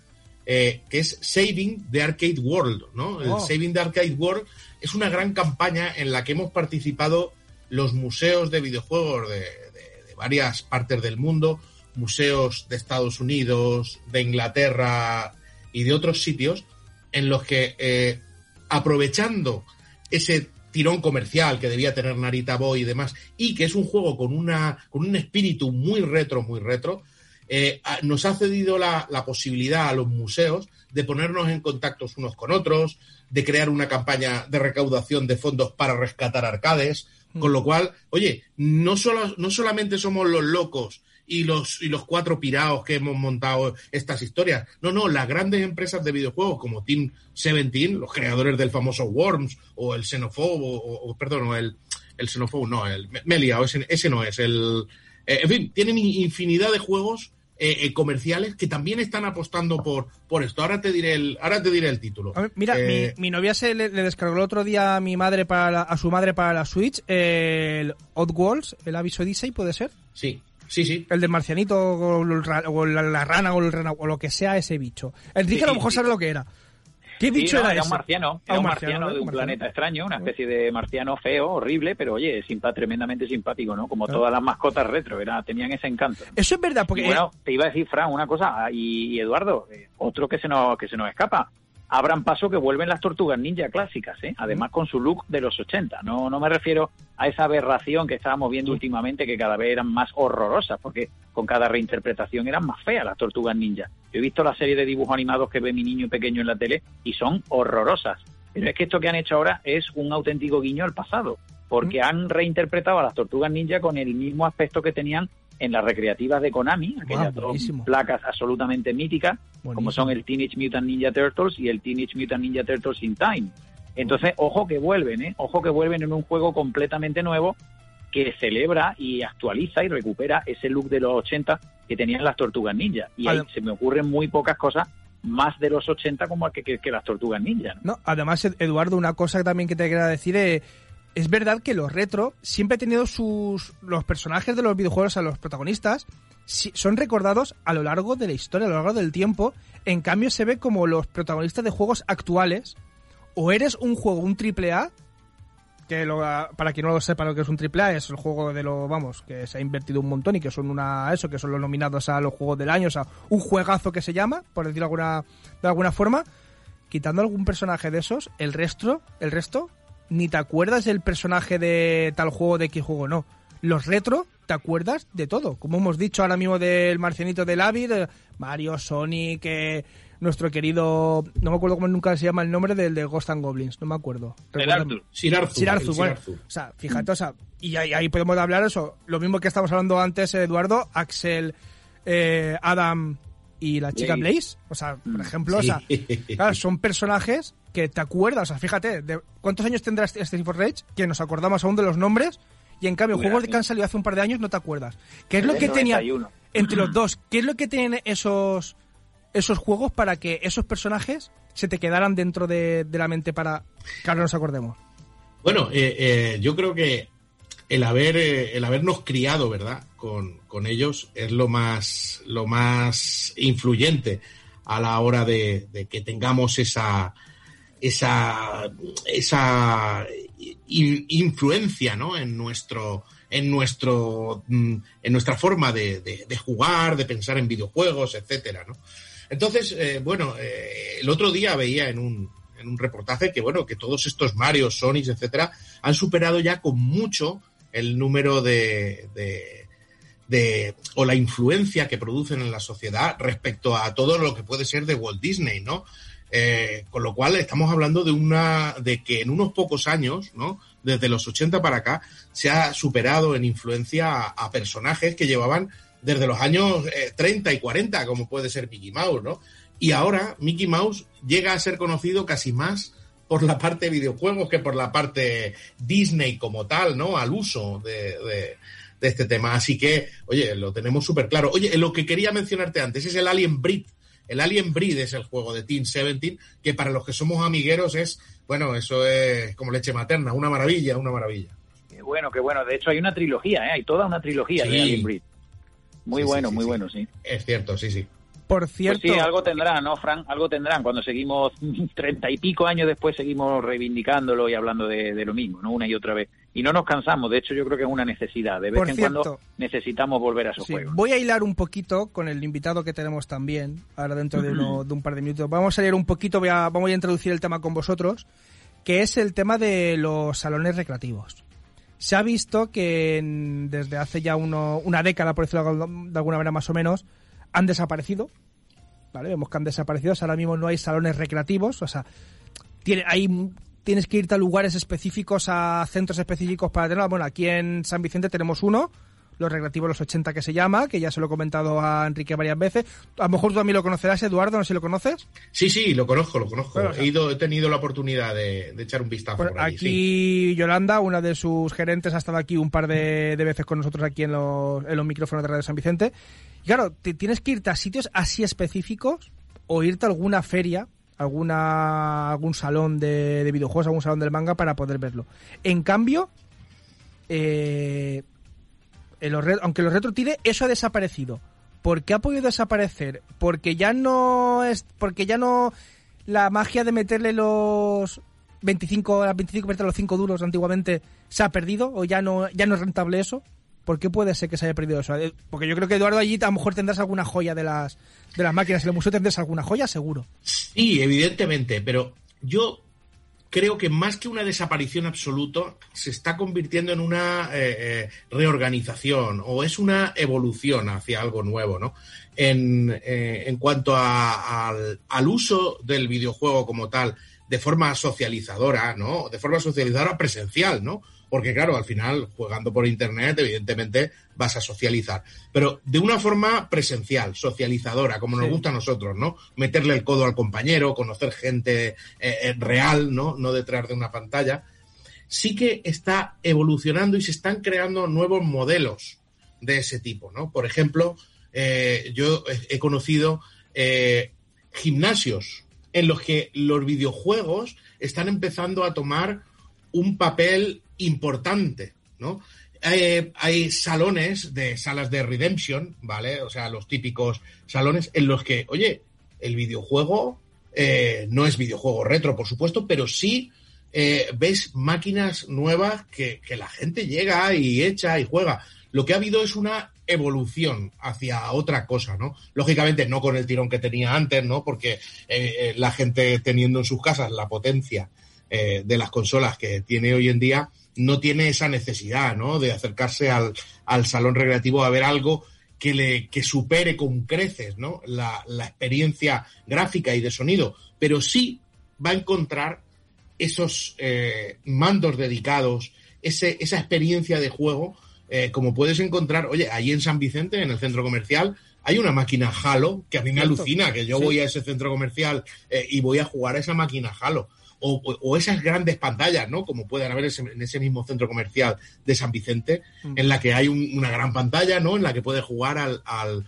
eh, que es Saving the Arcade World, ¿no? El Oh. Saving the Arcade World es una gran campaña en la que hemos participado los museos de videojuegos de, de- de varias partes del mundo, museos de Estados Unidos, de Inglaterra y de otros sitios, en los que, eh, aprovechando ese tirón comercial que debía tener Narita Boy y demás, y que es un juego con, una, con un espíritu muy retro, muy retro, eh, nos ha cedido la, la posibilidad a los museos de ponernos en contactos unos con otros, de crear una campaña de recaudación de fondos para rescatar arcades, con lo cual, oye, no, solo, no solamente somos los locos y los, y los cuatro piraos que hemos montado estas historias, no, no, las grandes empresas de videojuegos como Team 17, los creadores del famoso Worms o el Xenophobe, o, o- perdón, o el, el Xenophobe, no, el Melia, o ese, ese no es, el... eh, en fin, tienen infinidad de juegos eh, eh, comerciales que también están apostando por, por esto. Ahora te diré el, ahora te diré el título. Ver, Mira, Eh, mi, mi novia se le, le descargó el otro día a mi madre para la- a su madre para la Switch el Oddworlds, el aviso Odyssey, puede ser, Sí, sí, sí. el del marcianito o, el la, la rana o el o lo que sea ese bicho. Enrique Sí, a lo mejor sí. sabe lo que era. ¿Qué Sí, bicho no, era era un marciano, Ah, era un un marciano, marciano ¿eh? de un marciano. planeta extraño, una especie de marciano feo, horrible, pero oye, simpa, tremendamente simpático, ¿no? Como Claro. todas las mascotas retro, era, tenían ese encanto. Eso es verdad, porque Y bueno, te iba a decir, Fran, una cosa, ah, y, y Eduardo, eh, otro que se nos que se nos escapa. Abran paso que vuelven las tortugas ninja clásicas, ¿eh? además con su look de los 80. No, no me refiero a esa aberración que estábamos viendo últimamente, que cada vez eran más horrorosas, porque con cada reinterpretación eran más feas las tortugas ninja. Yo he visto la serie de dibujos animados que ve mi niño pequeño en la tele y son horrorosas. Pero es que esto que han hecho ahora es un auténtico guiño al pasado, porque han reinterpretado a las tortugas ninja con el mismo aspecto que tenían en las recreativas de Konami, aquellas dos placas absolutamente míticas, como son el Teenage Mutant Ninja Turtles y el Teenage Mutant Ninja Turtles in Time. Entonces, ojo que vuelven, ¿eh? Ojo que vuelven en un juego completamente nuevo que celebra y actualiza y recupera ese look de los 80 que tenían las tortugas ninja. Y ahí se me ocurren muy pocas cosas más de los 80 como que, que- que las tortugas ninja. ¿no? No, además, Ed- Eduardo, una cosa también que te quería decir eh, es verdad que los retro siempre han tenido sus los personajes de los videojuegos, a los protagonistas, son recordados a lo largo de la historia, a lo largo del tiempo. En cambio, se ve como los protagonistas de juegos actuales, o eres un juego, un triple A, que lo- para quien no lo sepa lo que es un triple A, es el juego de lo, vamos, que se ha invertido un montón y que son una, eso, que son los nominados a los juegos del año, o sea, un juegazo que se llama, por decirlo alguna, de alguna forma, quitando algún personaje de esos, el resto, el resto ni te acuerdas del personaje de tal juego, de X juego, no. Los retro, te acuerdas de todo. Como hemos dicho ahora mismo del marcianito del de Mario, Sonic, eh, nuestro querido. No me acuerdo cómo nunca se llama el nombre del de Ghost and Goblins, no me acuerdo. El. Arthur. Sir Arthur. Sir Arthur, el Sir bueno, Arthur. o sea, fíjate, o sea, y ahí, ahí podemos hablar eso, lo mismo que estamos hablando antes, Eduardo, Axel, eh, Adam y la chica Blaze. O sea, por ejemplo, o sea, claro, son personajes que te acuerdas, o sea, fíjate, de ¿cuántos años tendrá este Street for Rage? Que nos acordamos aún de los nombres, y en cambio, Mira, juegos sí. que han salido hace un par de años no te acuerdas. ¿Qué es lo que tenía 91. entre los dos? ¿Qué es lo que tienen esos esos juegos para que esos personajes se te quedaran dentro de, de la mente para que ahora nos acordemos? Bueno, eh, eh, yo creo que el haber eh, el habernos criado, ¿verdad? Con, con ellos es lo más lo más influyente a la hora de, de que tengamos esa esa esa in- influencia, ¿no? En nuestro en nuestro mm, en nuestra forma de, jugar, de pensar en videojuegos, etcétera, ¿no? Entonces, eh, bueno, eh, el otro día veía en un, en un reportaje que, bueno, que todos estos Mario, Sonic, etcétera, han superado ya con mucho el número de, de, de- o la influencia que producen en la sociedad respecto a todo lo que puede ser de Walt Disney, ¿no? Eh, con lo cual estamos hablando de una de que en unos pocos años, ¿no? Desde los 80 para acá se ha superado en influencia a, personajes que llevaban desde los años eh, 30 y 40, como puede ser Mickey Mouse, ¿no? Y ahora Mickey Mouse llega a ser conocido casi más por la parte de videojuegos que por la parte Disney como tal, ¿no? Al uso de, de- este tema. Así que, oye, lo tenemos súper claro. Oye, lo que quería mencionarte antes es el Alien Breed. El Alien Breed es el juego de Team 17, que para los que somos amigueros es, bueno, eso es como leche materna, una maravilla, una maravilla. Qué bueno, qué bueno. De hecho, hay una trilogía, ¿eh? Hay toda una trilogía Sí. de Alien Breed. Muy Sí, bueno, sí, muy sí. bueno, sí. Es cierto, sí, sí. Por Pues cierto, sí, algo tendrán, ¿no, Fran? Algo tendrán. Cuando seguimos treinta y pico años después seguimos reivindicándolo y hablando de, de lo mismo, ¿no? Una y otra vez. Y no nos cansamos. De hecho, yo creo que es una necesidad. De vez Por en cierto. cuando necesitamos volver a esos Sí, juegos. voy a hilar un poquito con el invitado que tenemos también, ahora dentro de, uno- de un par de minutos. Vamos a leer un poquito, voy a, vamos a introducir el tema con vosotros, que es el tema de los salones recreativos. Se ha visto que en- desde hace ya uno- una década, por decirlo de alguna manera más o menos, han desaparecido. ¿Vale? Vemos que han desaparecido. Ahora mismo no hay salones recreativos. O sea, tiene, hay, tienes que irte a lugares específicos, a centros específicos para tenerlo. Bueno, aquí en San Vicente tenemos uno, los recreativos los 80 que se llama, que ya se lo he comentado a Enrique varias veces. A lo mejor tú también lo conocerás, Eduardo, no sé si lo conoces. Sí, sí, lo conozco, lo conozco. Bueno, he, ido, he tenido la oportunidad de, de echar un vistazo Bueno, por allí, sí. aquí Yolanda, una de sus gerentes, ha estado aquí un par de, de veces con nosotros aquí en los, en los micrófonos de Radio San Vicente. Y claro, te tienes que irte a sitios así específicos o irte a alguna feria, alguna algún salón de, de videojuegos, algún salón del manga para poder verlo. En cambio, eh, aunque los retro tire, eso ha desaparecido. ¿Por qué ha podido desaparecer? Porque ya no es, porque ya no la magia de meterle los 25, las 25 meterle los 5 duros antiguamente se ha perdido o ya no, ya no es rentable eso. ¿Por qué puede ser que se haya perdido eso? Eh, Porque yo creo que Eduardo allí a lo mejor tendrás alguna joya de las de las máquinas. En el museo tendrás alguna joya, seguro. Sí, evidentemente, pero yo creo que más que una desaparición absoluta, se está convirtiendo en una eh, eh, reorganización o es una evolución hacia algo nuevo, ¿no? En, en cuanto al, al uso del videojuego como tal, de forma socializadora, ¿no? De forma socializadora presencial, ¿no? Porque claro, al final, jugando por internet, evidentemente vas a socializar. Pero de una forma presencial, socializadora, como nos Sí. gusta a nosotros, ¿no? Meterle el codo al compañero, conocer gente eh, eh, real, ¿no? No detrás de una pantalla. Sí que está evolucionando y se están creando nuevos modelos de ese tipo, ¿no? Por ejemplo, eh, yo he- he conocido eh, gimnasios en los que los videojuegos están empezando a tomar un papel importante, ¿no? Eh, hay salones de salas de redemption, ¿vale? O sea, los típicos salones en los que, oye, el videojuego eh, no es videojuego retro, por supuesto, pero sí eh, ves máquinas nuevas que, que la gente llega y echa y juega. Lo que ha habido es una evolución hacia otra cosa, ¿no? Lógicamente no con el tirón que tenía antes, ¿no? Porque la gente teniendo en sus casas la potencia de las consolas que tiene hoy en día, no tiene esa necesidad, ¿no? De acercarse al, al salón recreativo a ver algo que le que supere con creces, ¿no? La, la experiencia gráfica y de sonido, pero sí va a encontrar esos eh, mandos dedicados, ese, esa experiencia de juego, eh, como puedes encontrar, oye, ahí en San Vicente, en el centro comercial, hay una máquina Halo que a mí me alucina, que yo Sí. voy a ese centro comercial eh, y voy a jugar a esa máquina Halo. O, esas grandes pantallas, ¿no? Como pueden haber ese- en ese mismo centro comercial de San Vicente, Mm. en la que hay un- una gran pantalla, ¿no? En la que puedes jugar al, al,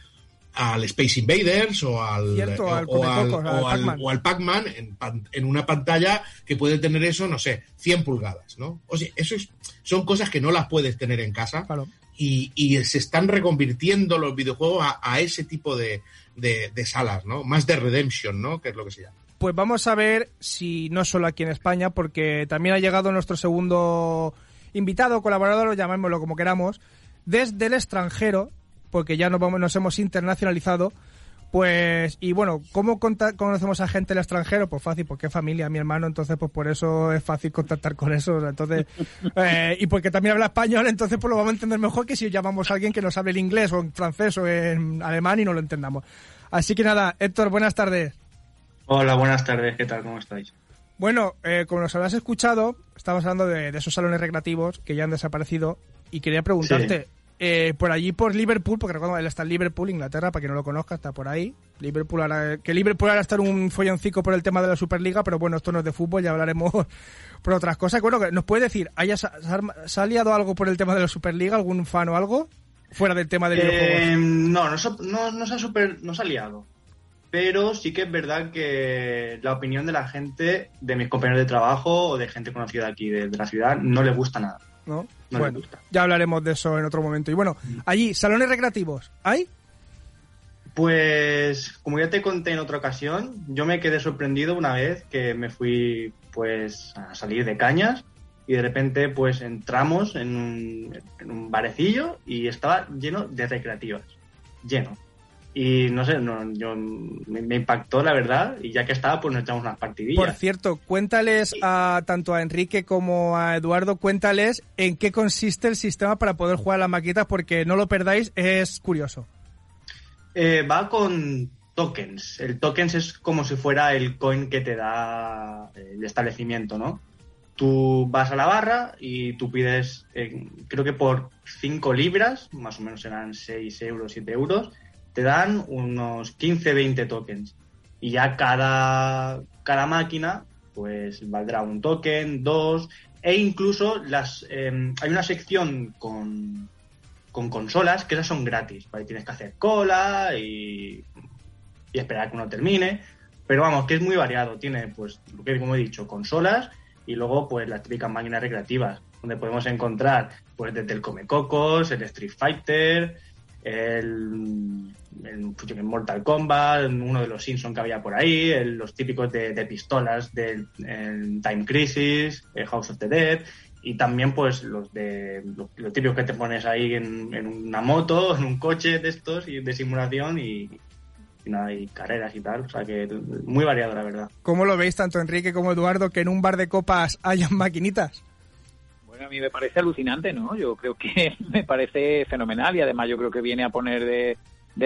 al Space Invaders o al, Cierto, o- al o al, o al- Pac-Man. en, en una pantalla que puede tener eso, no sé, 100 pulgadas, ¿no? O sea, eso es- son cosas que no las puedes tener en casa Claro. y, y se están reconvirtiendo los videojuegos a, a ese tipo de, de- de salas, ¿no? Más de redemption, ¿no? Que es lo que se llama. Pues vamos a ver si no solo aquí en España, porque también ha llegado nuestro segundo invitado, colaborador, llamémoslo como queramos, desde el extranjero, porque ya nos, vamos, nos hemos internacionalizado. Pues, y bueno, ¿cómo conocemos a gente del extranjero? Pues fácil, porque es familia, mi hermano, entonces pues por eso es fácil contactar con eso. Entonces, eh, y porque también habla español, entonces pues lo vamos a entender mejor que si llamamos a alguien que nos hable el inglés o en francés o en alemán y no lo entendamos. Así que nada, Héctor, buenas tardes. Hola, buenas tardes, ¿qué tal? ¿Cómo estáis? Bueno, eh, como nos habrás escuchado, estamos hablando de, de esos salones recreativos que ya han desaparecido y quería preguntarte, eh, por allí, por Liverpool, porque recuerdo, él está en Liverpool, Inglaterra, para quien no lo conozca, está por ahí. Liverpool ahora, que Liverpool ahora está en un folloncico por el tema de la Superliga, pero bueno, esto no es de fútbol, ya hablaremos por otras cosas. Bueno, que ¿nos puede decir, ¿haya, se, ha- se ha liado algo por el tema de la Superliga, algún fan o algo? Fuera del tema de Eh, videojuegos. no, no, se- no, no se ha super, no se ha liado. Pero sí que es verdad que la opinión de la gente, de mis compañeros de trabajo o de gente conocida aquí de, de la ciudad, no le gusta nada. ¿no? No bueno, gusta. ya hablaremos de eso en otro momento. Y bueno, allí, salones recreativos, ¿hay? Pues, como ya te conté en otra ocasión, yo me quedé sorprendido una vez que me fui pues a salir de cañas y de repente pues entramos en un, en un barecillo y estaba lleno de recreativas, lleno. Y no sé, no, yo, me, me impactó la verdad y ya que estaba pues nos echamos unas partidillas. Por cierto, cuéntales a tanto a Enrique como a Eduardo, cuéntales en qué consiste el sistema para poder jugar a las maquetas, porque no lo perdáis, es curioso. Eh, va con tokens. El tokens es como si fuera el coin que te da el establecimiento, ¿no? Tú vas a la barra y tú pides, eh, creo que por 5 libras, más o menos serán 6 euros, 7 euros, te dan unos 15, 20 tokens. Y ya cada, cada máquina, pues valdrá un token, dos, e incluso las, eh, hay una sección con, con consolas que esas son gratis. ¿vale? Tienes que hacer cola y, y esperar que uno termine. Pero vamos, que es muy variado. Tiene, pues, lo que como he dicho, consolas y luego, pues, las típicas máquinas recreativas, donde podemos encontrar, pues, desde el Comecocos, el Street Fighter, el, el, pues, Mortal Kombat, uno de los Simpsons que había por ahí, el- los típicos de, pistolas del el Time Crisis, el House of the Dead, y también pues los de los, típicos que te pones ahí en, una moto, en un coche de estos y de simulación y, y nada, y carreras y tal, o sea que muy variado la verdad. ¿Cómo lo veis tanto Enrique como Eduardo que en un bar de copas hayan maquinitas? A mí me parece alucinante, ¿no? Yo creo que me parece fenomenal y además yo creo que viene a poner de,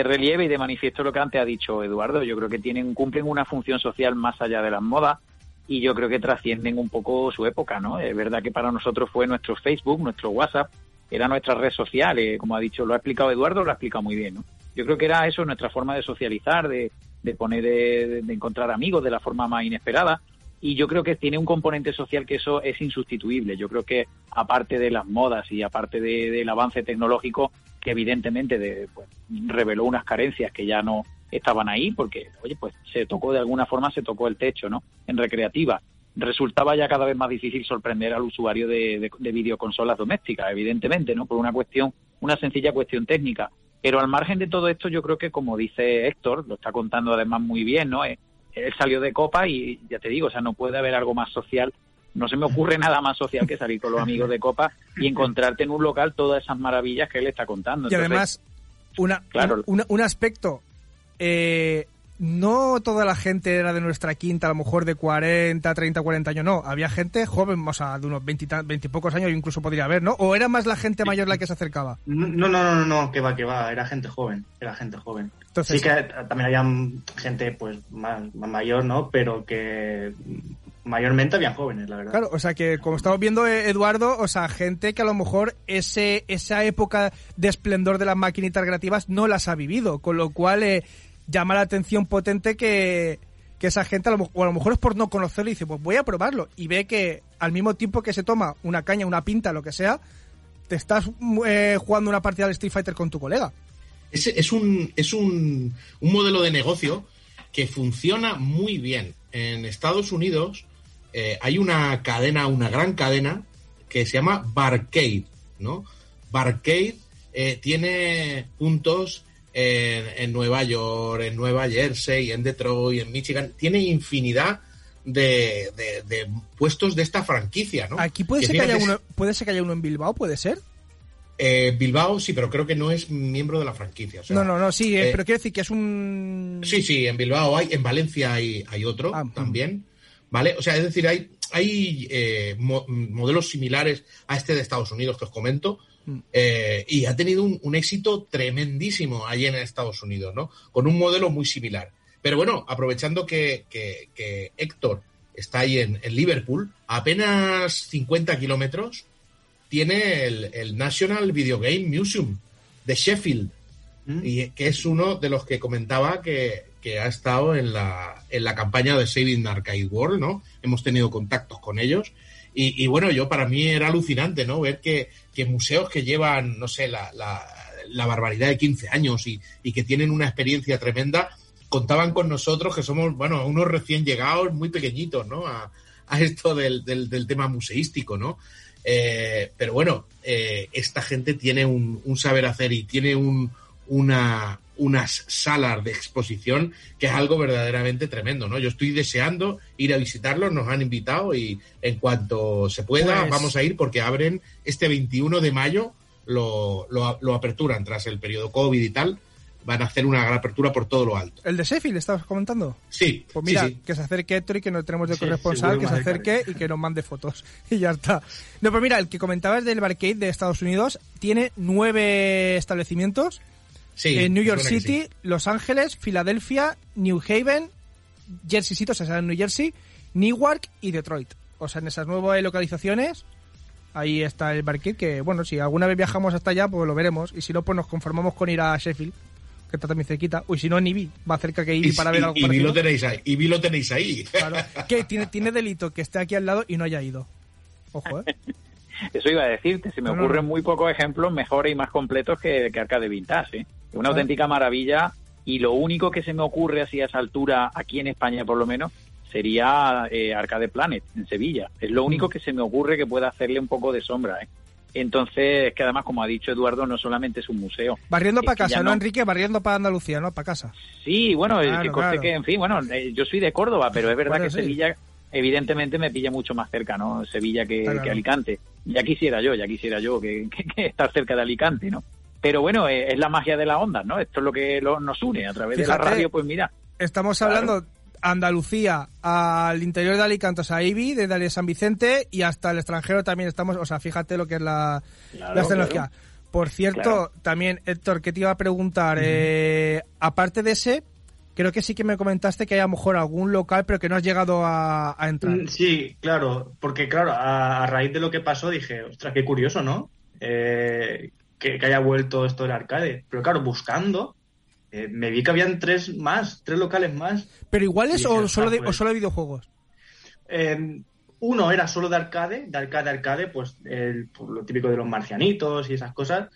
relieve y de manifiesto lo que antes ha dicho Eduardo. Yo creo que tienen cumplen una función social más allá de las modas y yo creo que trascienden un poco su época, ¿no? Es verdad que para nosotros fue nuestro Facebook, nuestro WhatsApp, era nuestra red social, eh, como ha dicho, lo ha explicado Eduardo, lo ha explicado muy bien, ¿no? Yo creo que era eso, nuestra forma de socializar, de, de poner, de encontrar amigos de la forma más inesperada y yo creo que tiene un componente social que eso es insustituible. Yo creo que aparte de las modas y aparte de- del avance tecnológico, que evidentemente de, pues, reveló unas carencias que ya no estaban ahí, porque, oye, pues se tocó de alguna forma, se tocó el techo, ¿no? En recreativa. Resultaba ya cada vez más difícil sorprender al usuario de, de, de videoconsolas domésticas, evidentemente, ¿no? Por una cuestión, una sencilla cuestión técnica. Pero al margen de todo esto, yo creo que, como dice Héctor, lo está contando además muy bien, ¿no? Eh, él salió de copa y ya te digo, o sea, no puede haber algo más social. No se me ocurre nada más social que salir con los amigos de copa y encontrarte en un local todas esas maravillas que él está contando. Y Entonces, además, una, Claro. un, un aspecto eh, no toda la gente era de nuestra quinta, a lo mejor de 40, 30, 40 años, no. Había gente joven, o sea, de unos 20, y ta- 20 y pocos años incluso podría haber, ¿no? O era más la gente mayor la que se acercaba. No, no, no, no, no, que va, que va, era gente joven, era gente joven. Entonces- sí que también había gente pues más, más mayor, ¿no? Pero que mayormente habían jóvenes, la verdad. Claro, o sea que como estamos viendo, eh, Eduardo, o sea, gente que a lo mejor ese, esa época de esplendor de las maquinitas creativas no las ha vivido, con lo cual eh, llama la atención potente que, que esa gente, o a lo mejor es por no conocerlo dice, pues voy a probarlo, y ve que al mismo tiempo que se toma una caña, una pinta, lo que sea, te estás eh, jugando una partida de Street Fighter con tu colega. Es, es un, es un, un modelo de negocio que funciona muy bien. En Estados Unidos eh, hay una cadena, una gran cadena, que se llama Barcade, ¿no? Barcade eh, tiene puntos en, en Nueva York, en Nueva Jersey, en Detroit, en Michigan. Tiene infinidad de, de- de puestos de esta franquicia, ¿no? Aquí puede Que ser que haya uno, puede ser que haya uno en Bilbao, puede ser. eh, Bilbao sí, pero creo que no es miembro de la franquicia. o sea, no, no, no, sí, eh, eh, pero quiero decir que es un... Sí, sí, en Bilbao hay, en Valencia hay, hay otro Ah, también, ¿vale? O sea, es decir, hay, hay mo- modelos similares a este de Estados Unidos que os comento Mm. Eh, y ha tenido un, un éxito tremendísimo allí en Estados Unidos, ¿no? Con un modelo muy similar. Pero bueno, aprovechando que, que- que Héctor está ahí en, en Liverpool, a apenas 50 kilómetros, tiene el, el National Video Game Museum de Sheffield ¿Mm? y que es uno de los que comentaba que, que ha estado en la, en la campaña de Saving Arcade World, ¿no? Hemos tenido contactos con ellos. Y, bueno, yo para mí era alucinante, ¿no? Ver que, que museos que llevan, no sé, la, la, la barbaridad de 15 años y, y que tienen una experiencia tremenda, contaban con nosotros que somos, bueno, unos recién llegados muy pequeñitos, ¿no? A, a esto del, del, del tema museístico, ¿no? Eh, pero bueno, eh, esta gente tiene un, un saber hacer y tiene un, una, unas salas de exposición que es algo verdaderamente tremendo, ¿no? Yo estoy deseando ir a visitarlos, nos han invitado y en cuanto se pueda Pues- vamos a ir porque abren este 21 de mayo, lo, lo, lo aperturan tras el periodo COVID y tal, van a hacer una gran apertura por todo lo alto. ¿El de Sheffield estabas comentando? Sí, Pues mira, sí. que se acerque Héctor y que no tenemos de Sí, corresponsal, que se acerque y que nos mande fotos. Y ya está. No, pues mira, el que comentabas del Barcade de Estados Unidos tiene nueve establecimientos Sí, en New York City, sí. Los Ángeles, Filadelfia, New Haven, Jersey City, o sea, en New Jersey, Newark y Detroit. O sea, en esas nuevas localizaciones, ahí está el Barcade, que bueno, si alguna vez viajamos hasta allá, pues lo veremos. Y si no, pues nos conformamos con ir a Sheffield, que está también cerquita. Uy, si no, en Ibi, más cerca que Ibi Y, para ver y- algo y vi parecido. lo tenéis ahí. Y vi lo tenéis ahí. Claro. Que tiene, tiene delito que esté aquí al lado y no haya ido. Ojo, ¿eh? Eso iba a decirte, se me No, no, ocurren no. muy pocos ejemplos mejores y más completos que, que Arcade Vintage. ¿eh? Una auténtica maravilla y lo único que se me ocurre así a esa altura, aquí en España por lo menos, sería eh, Arcade Planet, en Sevilla. Es lo Mm. único que se me ocurre que pueda hacerle un poco de sombra. ¿eh? Entonces, que además, como ha dicho Eduardo, no solamente es un museo. Barriendo para casa, ¿no, no- Enrique? Barriendo para Andalucía, ¿no? Para casa. Sí, bueno, el Claro, que claro. que, en fin, bueno, eh, yo soy de Córdoba, pero es verdad Bueno, que sí. Sevilla, evidentemente, me pilla mucho más cerca, ¿no? Sevilla que, claro. que Alicante. Ya quisiera yo, ya quisiera yo que, que- que estar cerca de Alicante, ¿no? Pero bueno, eh, es la magia de la onda, ¿no? Esto es lo que lo- nos une a través de la radio, pues mira. Estamos Claro. hablando Andalucía, al interior de Alicante, o sea, Ibi, desde San Vicente y hasta el extranjero también estamos, o sea, fíjate lo que es la, Claro, la tecnología. Por cierto, Claro. también, Héctor, que te iba a preguntar, eh, aparte de ese, creo que sí que me comentaste que hay a lo mejor algún local, pero que no has llegado a, a entrar. Mm, Sí, claro, porque claro, a, a raíz de lo que pasó dije, ostras, qué curioso, ¿no? Eh, que, que haya vuelto esto del arcade. Pero claro, buscando, eh, me vi que habían tres más, tres locales más. Pero igual es Sí, o, solo de, pues. o solo de videojuegos. Eh, uno era solo de arcade, de arcade a arcade, pues el- pues, lo típico de los marcianitos y esas cosas.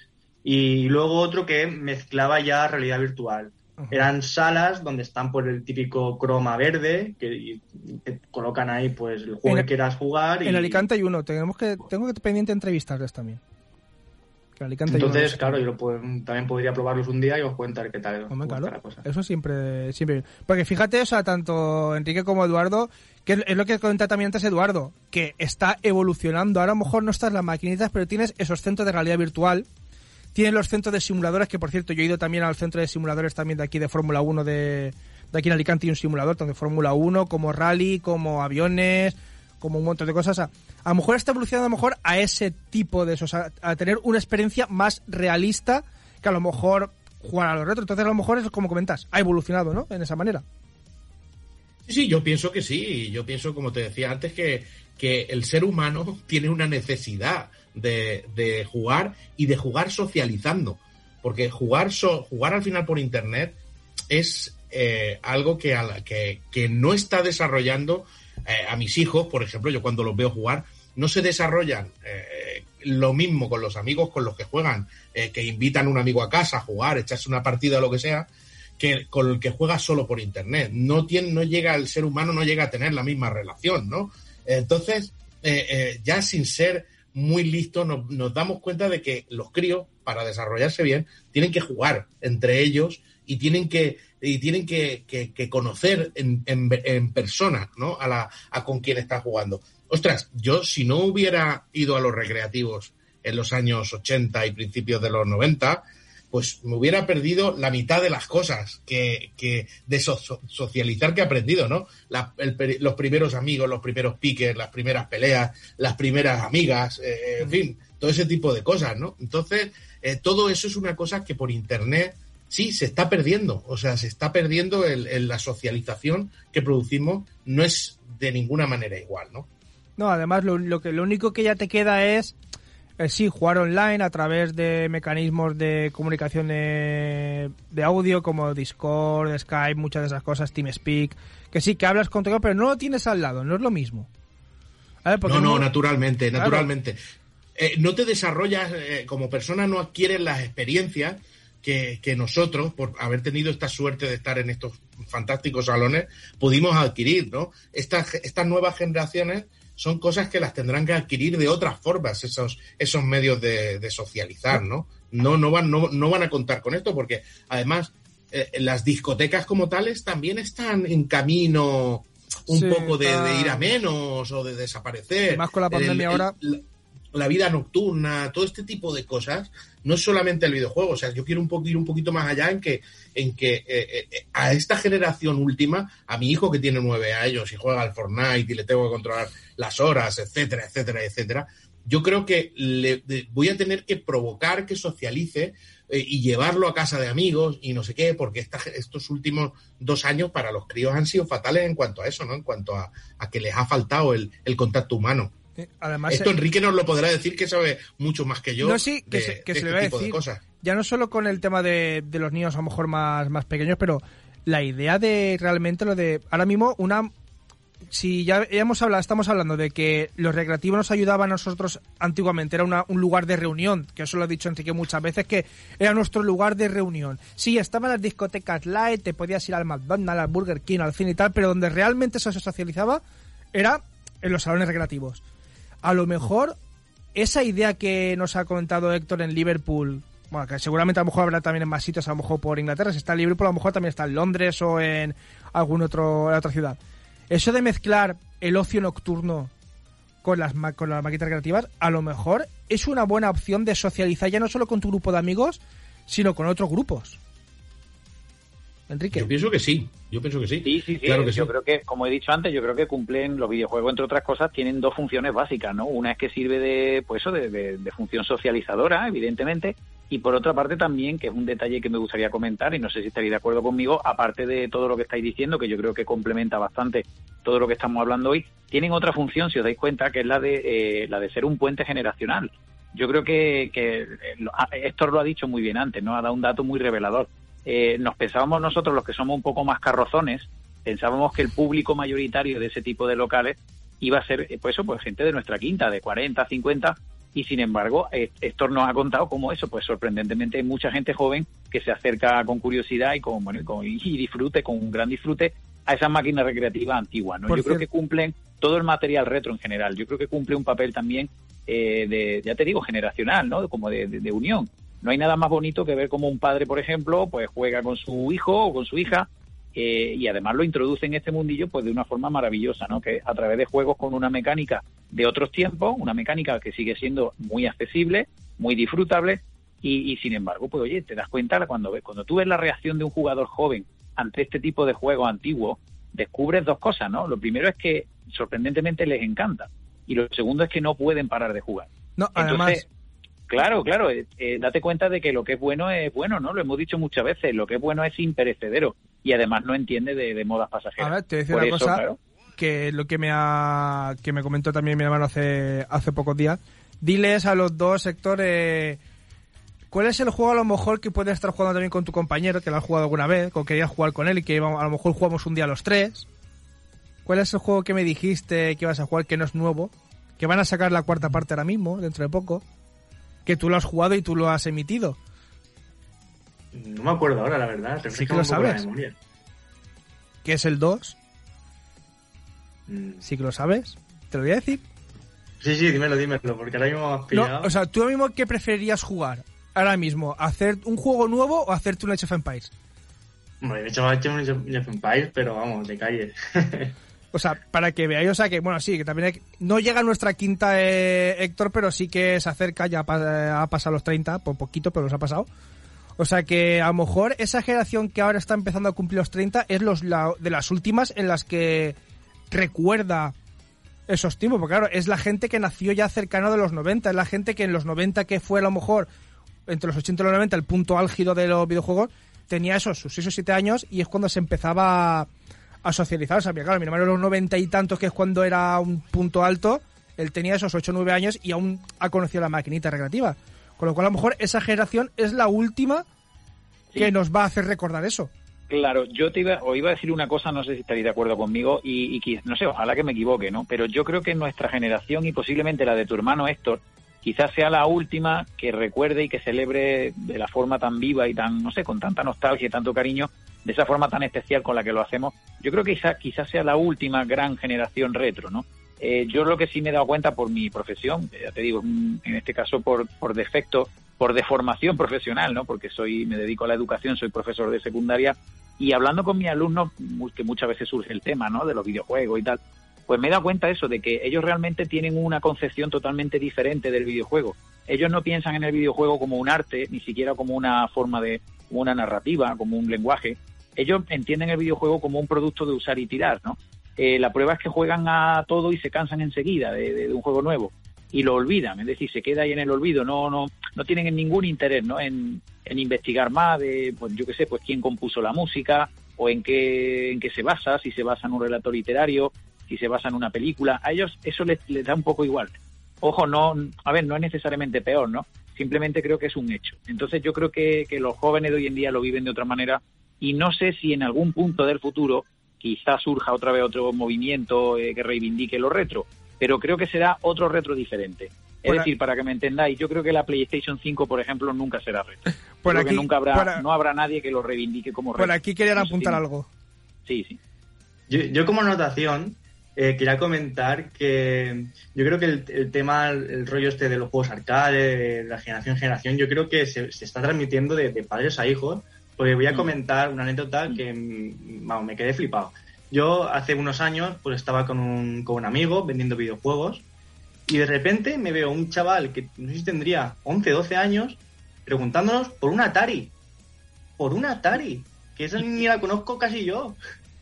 Y luego otro que mezclaba ya realidad virtual. Ajá. Eran salas donde están por el típico croma verde, que y te colocan ahí pues el juego En- que quieras jugar. Y, En Alicante hay uno, tenemos que, tengo que pendiente entrevistarles también. Alicante Entonces, claro, yo lo puedo- también podría probarlos un día y os contar qué tal, Hombre, claro, la cosa. eso siempre, siempre. Porque fíjate, o sea, tanto Enrique como Eduardo, que es- lo que comentaba también antes Eduardo, que está evolucionando. Ahora a lo mejor no estás en las maquinitas, pero tienes esos centros de realidad virtual. Tienes los centros de simuladores, que por cierto, yo he ido también al centro de simuladores también de aquí de Fórmula 1 de, de aquí en Alicante hay un simulador tanto de Fórmula 1 como rally, como aviones, como un montón de cosas. A, a lo mejor está evolucionando a lo mejor a ese tipo de eso, o sea, a tener una experiencia más realista que a lo mejor jugar a los retro. Entonces a lo mejor es como comentas, ha evolucionado, ¿no? En esa manera. Sí, sí, yo pienso que sí. Yo pienso, como te decía antes, que, que el ser humano tiene una necesidad de, de jugar y de jugar socializando. Porque jugar, so- jugar al final por internet es eh, algo que, a que, que no está desarrollando eh, a mis hijos, por ejemplo, yo cuando los veo jugar, no se desarrollan eh, lo mismo con los amigos con los que juegan, eh, que invitan a un amigo a casa a jugar, echarse una partida o lo que sea, que con el que juega solo por internet. No tiene, no llega, el ser humano no llega a tener la misma relación, ¿no? Entonces, ya sin ser muy listos, nos damos cuenta de que los críos, para desarrollarse bien, tienen que jugar entre ellos y tienen que, y tienen que, que- que conocer en, en- en persona, ¿no? A, la, a con quién está jugando. Ostras, yo si no hubiera ido a los recreativos en los años 80 y principios de los 90, pues me hubiera perdido la mitad de las cosas que, que de so- so- socializar que he aprendido, ¿no? La- el los primeros amigos, los primeros piques, las primeras peleas, las primeras amigas, eh, en fin, todo ese tipo de cosas, ¿no? Entonces, eh, todo eso es una cosa que por internet sí se está perdiendo, o sea, se está perdiendo el, el- la socialización que producimos, no es de ninguna manera igual, ¿no? No, además lo, lo que lo único que ya te queda es eh, sí jugar online a través de mecanismos de comunicación de, de audio como Discord, Skype, muchas de esas cosas, TeamSpeak, que sí que hablas con todo, pero no lo tienes al lado, no es lo mismo. A ver, porque No, no, naturalmente, Claro. naturalmente. Eh, no te desarrollas, eh, como persona no adquieres las experiencias que, que nosotros, por haber tenido esta suerte de estar en estos fantásticos salones, pudimos adquirir, ¿no? Estas, estas nuevas generaciones son cosas que las tendrán que adquirir de otras formas, esos, esos medios de, de socializar, ¿no? No, no, van, no, no van a contar con esto porque, además, eh, las discotecas como tales también están en camino un Sí, poco de, ir a menos o de desaparecer. Y más con la pandemia ahora. La vida nocturna, todo este tipo de cosas, no es solamente el videojuego. O sea, yo quiero un poco, ir un poquito más allá en que, en que eh, eh, a esta generación última, a mi hijo que tiene nueve años y juega al Fortnite y le tengo que controlar las horas, etcétera, etcétera, etcétera, yo creo que le, voy a tener que provocar que socialice eh, y llevarlo a casa de amigos y no sé qué, porque esta- estos últimos dos años para los críos han sido fatales en cuanto a eso, ¿no? En cuanto a, a que les ha faltado el, el contacto humano. Eh, además Esto eh, Enrique nos lo podrá decir que sabe mucho más que yo No, sí, que de, se- que de se le este va a tipo de decir. cosas. ya no solo con el tema de, de los niños a lo mejor más, más pequeños, pero la idea de realmente lo de ahora mismo una si ya, ya hemos hablado, estamos hablando de que los recreativos nos ayudaban a nosotros antiguamente, era una- un lugar de reunión, que eso lo ha dicho Enrique muchas veces, que era nuestro lugar de reunión. Sí, estaban las discotecas light, te podías ir al McDonald's, al Burger King, al cine y tal, pero donde realmente eso se socializaba era en los salones recreativos. A lo mejor esa idea que nos ha comentado Héctor en Liverpool, bueno, que seguramente a lo mejor habrá también en más sitios, a lo mejor por Inglaterra, si está en Liverpool, a lo mejor también está en Londres o en otro otra ciudad. Eso de mezclar el ocio nocturno con las con las maquetas creativas, a lo mejor es una buena opción de socializar ya no solo con tu grupo de amigos, sino con otros grupos. Enrique. Yo pienso que sí, yo pienso que sí. Sí, sí, sí. Claro que yo sí. creo que, como he dicho antes, yo creo que cumplen los videojuegos, entre otras cosas, tienen dos funciones básicas, ¿no? Una es que sirve de, pues eso, de, de- de función socializadora, evidentemente, y por otra parte también, que es un detalle que me gustaría comentar, y no sé si estaréis de acuerdo conmigo, aparte de todo lo que estáis diciendo, que yo creo que complementa bastante todo lo que estamos hablando hoy, tienen otra función, si os dais cuenta, que es la de, eh, la de ser un puente generacional. Yo creo que, que eh, lo- ah, Héctor lo ha dicho muy bien antes, ¿no? Ha dado un dato muy revelador. Eh, nos pensábamos nosotros, los que somos un poco más carrozones, pensábamos que el público mayoritario de ese tipo de locales iba a ser, eh, pues eso, pues gente de nuestra quinta, de 40, 50, y sin embargo, Héctor nos ha contado cómo eso, pues sorprendentemente hay mucha gente joven que se acerca con curiosidad y con, bueno, y, con- y disfrute, con un gran disfrute, a esas máquinas recreativas antiguas, ¿no? Por Yo creo que cumplen todo el material retro en general. Yo creo que cumple un papel también eh, de, ya te digo, generacional, ¿no? Como de, de- de unión. No hay nada más bonito que ver como un padre, por ejemplo, pues juega con su hijo o con su hija eh, y además lo introduce en este mundillo pues de una forma maravillosa, ¿no? Que a través de juegos con una mecánica de otros tiempos, una mecánica que sigue siendo muy accesible, muy disfrutable y, y sin embargo, pues oye, te das cuenta cuando ves, cuando tú ves la reacción de un jugador joven ante este tipo de juegos antiguos, descubres dos cosas, ¿no? Lo primero es que sorprendentemente les encanta y lo segundo es que no pueden parar de jugar. No, Entonces, además, Claro, claro, eh, eh, date cuenta de que lo que es bueno es bueno, ¿no? Lo hemos dicho muchas veces, lo que es bueno es imperecedero y además no entiende de, de modas pasajeras. a ver, te voy a decir Por una eso, cosa claro, que lo que me ha que me comentó también mi hermano hace hace pocos días. Diles a los dos sectores ¿Cuál es el juego a lo mejor que puedes estar jugando también con tu compañero, que lo has jugado alguna vez, o querías jugar con él y que a lo mejor jugamos un día los tres? ¿Cuál es el juego que me dijiste que ibas a jugar que no es nuevo? Que van a sacar la cuarta parte ahora mismo, dentro de poco. Que tú lo has jugado y tú lo has emitido. No me acuerdo ahora, la verdad. Sí que lo sabes. Que es el 2. Mm, Sí que lo sabes. Te lo voy a decir. Sí, sí, dímelo, dímelo, porque ahora mismo me has No, pillado. o sea, tú ahora mismo, ¿qué preferirías jugar? Ahora mismo, ¿hacer un juego nuevo o hacerte un Age of Empires? Hecho, he hecho un Age of Empires, pero vamos, de calle. O sea, para que veáis, o sea, que bueno, sí, que también hay- no llega a nuestra quinta eh, Héctor, pero sí que se acerca, ya pa- ha pasado los 30, por poquito, pero los ha pasado. O sea que a lo mejor esa generación que ahora está empezando a cumplir los 30 es los la- de las últimas en las que recuerda esos tiempos, porque claro, es la gente que nació ya cercano de los 90, es la gente que en los 90 que fue a lo mejor entre los 80 y los 90 el punto álgido de los videojuegos, tenía esos, sus 6 o 7 años y es cuando se empezaba a, socializar. O sea, claro, mi hermano los 90 y tantos, que es cuando era un punto alto, él tenía esos 8 o 9 años y aún ha conocido la maquinita recreativa. Con lo cual, a lo mejor esa generación es la última Sí. que nos va a hacer recordar eso. Claro, yo te iba, o iba a decir una cosa, no sé si estaréis de acuerdo conmigo, y, y no sé, ojalá que me equivoque, ¿no? Pero yo creo que nuestra generación y posiblemente la de tu hermano Héctor, quizás sea la última que recuerde y que celebre de la forma tan viva y tan, no sé, con tanta nostalgia y tanto cariño, de esa forma tan especial con la que lo hacemos. Yo creo que quizás quizás sea la última gran generación retro, ¿no? Eh, yo lo que sí me he dado cuenta por mi profesión, eh, ya te digo, mm, en este caso por, por defecto, por deformación profesional, ¿no? Porque soy, me dedico a la educación, soy profesor de secundaria y hablando con mis alumnos, que muchas veces surge el tema, ¿no? De los videojuegos y tal, pues me he dado cuenta eso, de que ellos realmente tienen una concepción totalmente diferente del videojuego. Ellos no piensan en el videojuego como un arte, ni siquiera como una forma de, como una narrativa, como un lenguaje. Ellos entienden el videojuego como un producto de usar y tirar, ¿no? Eh, la prueba es que juegan a todo y se cansan enseguida de, de- un juego nuevo y lo olvidan, es decir, se queda ahí en el olvido, no, no, no tienen ningún interés, ¿no? En, investigar más de, pues yo qué sé, pues quién compuso la música o en qué, en qué se basa, si se basa en un relato literario, si se basa en una película, a ellos eso les, les da un poco igual. Ojo, no, a ver, no es necesariamente peor, ¿no? Simplemente creo que es un hecho. Entonces yo creo que, que los jóvenes de hoy en día lo viven de otra manera y no sé si en algún punto del futuro quizás surja otra vez otro movimiento eh, que reivindique lo retro, pero creo que será otro retro diferente. Es Por decir, para que me entendáis, yo creo que la PlayStation 5, por ejemplo, nunca será retro. Por creo aquí- que nunca habrá, por a- no habrá nadie que lo reivindique como retro. Por aquí querían apuntar algo. Sí, sí. Yo, yo como anotación eh, quería comentar que yo creo que el, el tema, el rollo este de los juegos arcade, de la generación en generación, yo creo que se, se está transmitiendo de, de padres a hijos. Porque voy a Mm. comentar una anécdota que mm, vamos, me quedé flipado. Yo hace unos años pues estaba con un, con un amigo vendiendo videojuegos y de repente me veo un chaval que no sé si tendría 11, 12 años preguntándonos por un Atari. Por un Atari. Que esa ni la conozco casi yo.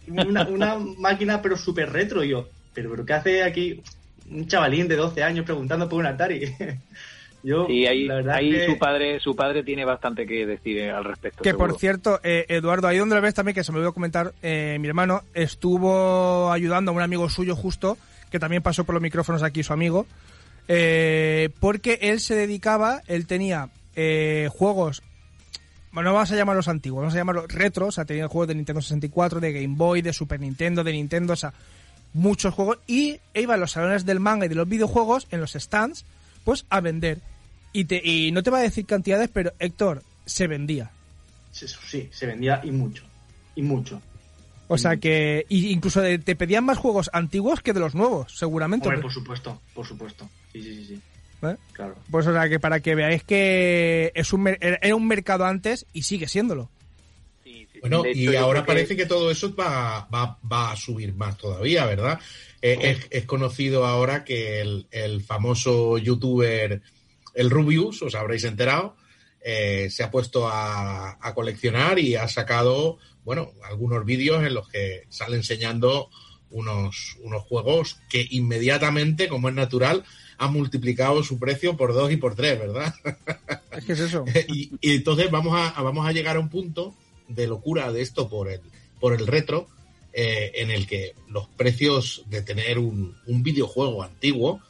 Una, una máquina pero súper retro y yo. Pero, pero ¿qué hace aquí un chavalín de 12 años preguntando por un Atari? yo, Sí, ahí, ahí que- su padre su padre tiene bastante que decir eh, al respecto. Que seguro. por cierto, eh, Eduardo, ahí donde lo ves también, que se me olvidó comentar, eh, mi hermano estuvo ayudando a un amigo suyo justo, que también pasó por los micrófonos aquí su amigo, eh, porque él se dedicaba, él tenía eh, juegos, bueno, no vamos a llamarlos antiguos, vamos a llamarlos retro, o sea, tenía juegos de Nintendo 64, de Game Boy, de Super Nintendo, de Nintendo, o sea, muchos juegos, y iba a los salones del manga y de los videojuegos, en los stands, pues a vender. Y, te, y no te va a decir cantidades, pero Héctor, se vendía. Sí, sí, se vendía y mucho. Y mucho. O sea que y incluso de- te pedían más juegos antiguos que de los nuevos, seguramente. Hombre, por supuesto, por supuesto. Sí, sí, sí. sí. ¿Eh? Claro. Pues o sea que para que veáis que es un era un mercado antes y sigue siéndolo. Sí, sí. Bueno, hecho, y ahora que- parece que todo eso va, va, va a subir más todavía, ¿verdad? Eh, es, es conocido ahora que el, el famoso youtuber, el Rubius, os habréis enterado, eh, se ha puesto a, a coleccionar y ha sacado, bueno, algunos vídeos en los que sale enseñando unos, unos juegos que inmediatamente, como es natural, han multiplicado su precio por dos y por tres, ¿verdad? Es que es eso. y, y entonces vamos a, vamos a llegar a un punto de locura de esto por el, por el retro, eh, en el que los precios de tener un, un videojuego antiguo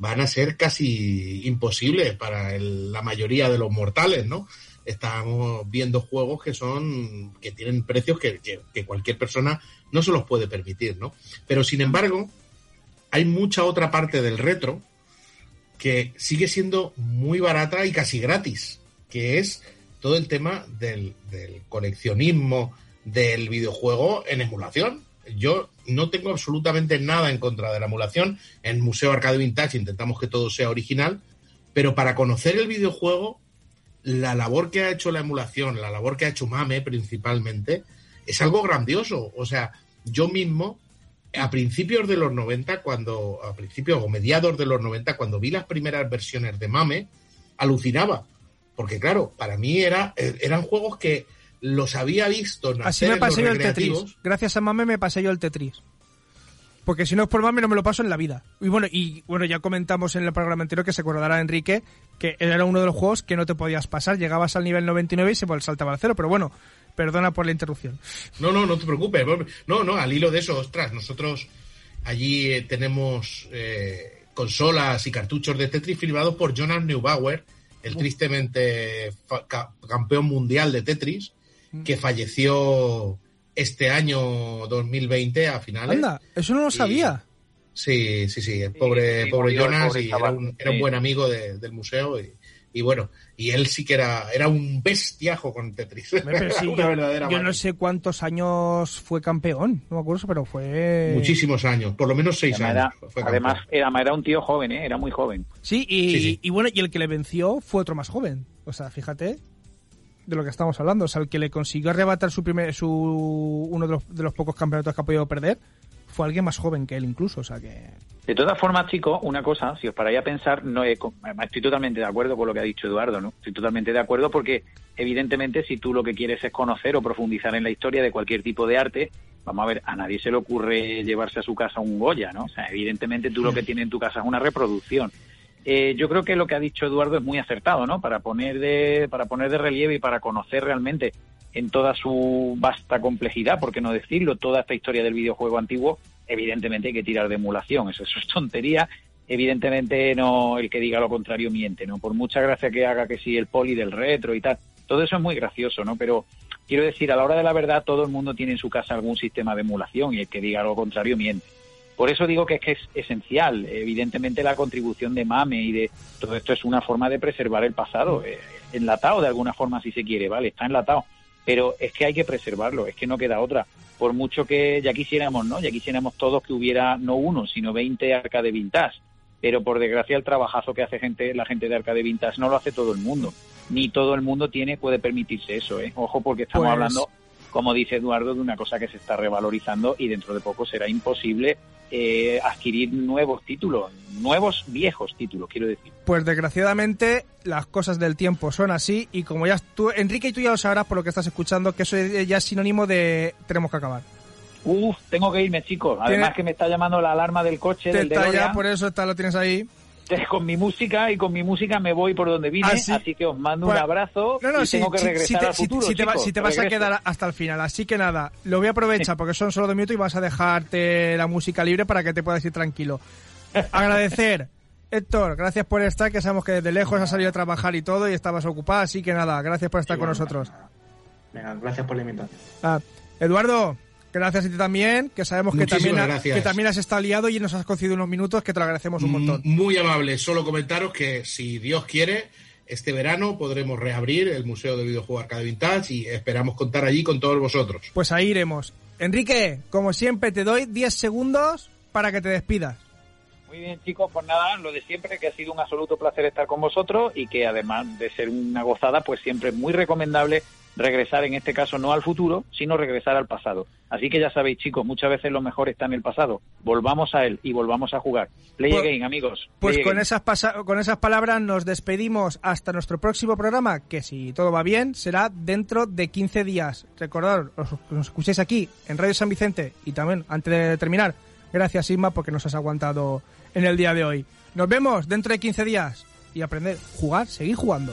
van a ser casi imposibles para el- la mayoría de los mortales, ¿no? Estamos viendo juegos que son que tienen precios que, que- que cualquier persona no se los puede permitir, ¿no? Pero sin embargo, hay mucha otra parte del retro que sigue siendo muy barata y casi gratis, que es todo el tema del, del coleccionismo del videojuego en emulación. Yo no tengo absolutamente nada en contra de la emulación. En Museo Arcade Vintage intentamos que todo sea original, pero para conocer el videojuego, la labor que ha hecho la emulación, la labor que ha hecho Mame principalmente, es algo grandioso. O sea, yo mismo, a principios de los 90, cuando, a principios o mediados de los 90, cuando vi las primeras versiones de Mame, alucinaba. Porque claro, para mí era, eh, eran juegos que los había visto nacer Así me pasé yo el. Tetris. Gracias a Mame me pasé yo el Tetris. Porque si no es por Mame no me lo paso en la vida. Y bueno, y bueno, ya comentamos en el programa anterior que se acordará Enrique que era uno de los juegos que no te podías pasar. Llegabas al nivel 99 y se saltaba al cero. Pero bueno, perdona por la interrupción. No, no, no te preocupes. No, no, al hilo de eso, ostras, nosotros allí eh, tenemos eh, consolas y cartuchos de Tetris firmados por Jonas Neubauer, el tristemente campeón mundial de Tetris, que falleció este año 2020 a finales. Anda, eso no lo Y- sabía. Sí, sí, sí, el pobre, sí, pobre Jonas pobre y era un, era un buen amigo de- del museo y, y bueno, y él sí que era, era un bestiajo con Tetris. Hombre, pero sí, Una yo, verdadera yo no sé cuántos años fue campeón. No me acuerdo, pero fue... Muchísimos años, por lo menos seis Además, años. fue además era, era un tío joven, ¿eh? era muy joven. Sí y, Sí, sí. y bueno, y el que le venció fue otro más joven. O sea, fíjate de lo que estamos hablando. O sea, el que le consiguió arrebatar su primer, su uno de los, de los pocos campeonatos que ha podido perder fue alguien más joven que él incluso. O sea que De todas formas, chicos, una cosa, si os paráis a pensar, no he- además estoy totalmente de acuerdo con lo que ha dicho Eduardo, ¿no? Estoy totalmente de acuerdo porque, evidentemente, si tú lo que quieres es conocer o profundizar en la historia de cualquier tipo de arte, vamos a ver, a nadie se le ocurre llevarse a su casa un Goya, ¿no? O sea, evidentemente tú lo que tienes en tu casa es una reproducción. Eh, yo creo que lo que ha dicho Eduardo es muy acertado, ¿no? Para poner de, para poner de relieve y para conocer realmente en toda su vasta complejidad, por qué no decirlo, toda esta historia del videojuego antiguo, evidentemente hay que tirar de emulación, eso, eso es tontería. Evidentemente no el que diga lo contrario miente, ¿no? Por mucha gracia que haga que sí el poli del retro y tal, todo eso es muy gracioso, ¿no? Pero quiero decir, a la hora de la verdad todo el mundo tiene en su casa algún sistema de emulación y el que diga lo contrario miente. Por eso digo que es que es esencial. Evidentemente la contribución de Mame y de todo esto es una forma de preservar el pasado, eh, enlatado de alguna forma si se quiere, ¿vale? Está enlatado. Pero es que hay que preservarlo, es que no queda otra. Por mucho que ya quisiéramos, ¿no? Ya quisiéramos todos que hubiera no uno, sino 20 arcade vintage. Pero por desgracia el trabajazo que hace gente, la gente de arcade vintage no lo hace todo el mundo. Ni todo el mundo tiene, puede permitirse eso, ¿eh? Ojo porque estamos Pues- hablando como dice Eduardo, de una cosa que se está revalorizando y dentro de poco será imposible eh, adquirir nuevos títulos, nuevos viejos títulos, quiero decir. Pues desgraciadamente las cosas del tiempo son así y como ya tú, Enrique y tú ya lo sabrás por lo que estás escuchando, que eso ya es sinónimo de tenemos que acabar. Uf, tengo que irme, chicos. Además que me está llamando la alarma del coche Te del está ya, por eso está, lo tienes ahí. Con mi música y con mi música me voy por donde vine, Ah, sí. así que os mando un abrazo No, no, y sí, tengo que regresar sí te- al futuro, sí te, va- vas a quedar hasta el final. Así que nada, lo voy a aprovechar porque son solo dos minutos y vas a dejarte la música libre para que te puedas ir tranquilo. Agradecer. Héctor, gracias por estar, que sabemos que desde lejos has salido a trabajar y todo y estabas ocupada, así que nada, gracias por estar Sí, con bueno. nosotros. Venga, gracias por la invitación. Ah, Eduardo, gracias a ti también, que sabemos que Muchísimas también, ha- que también has estado liado y nos has concedido unos minutos que te lo agradecemos un montón. Muy amable. Solo comentaros que si Dios quiere, este verano podremos reabrir el Museo del Videojuego Arcade Vintage y esperamos contar allí con todos vosotros. Pues ahí iremos. Enrique, como siempre, te doy 10 segundos para que te despidas. Muy bien, chicos, pues nada, lo de siempre, que ha sido un absoluto placer estar con vosotros y que además de ser una gozada, pues siempre es muy recomendable regresar en este caso no al futuro, sino regresar al pasado. Así que ya sabéis, chicos, muchas veces lo mejor está en el pasado. Volvamos a él y volvamos a jugar. Play Pues- again, amigos. Pues con esas, con esas palabras nos despedimos hasta nuestro próximo programa, que si todo va bien, será dentro de 15 días. Recordad, os, nos escuchéis aquí en Radio San Vicente y también, antes de terminar, gracias Isma porque nos has aguantado en el día de hoy. Nos vemos dentro de 15 días y aprender, jugar, seguir jugando.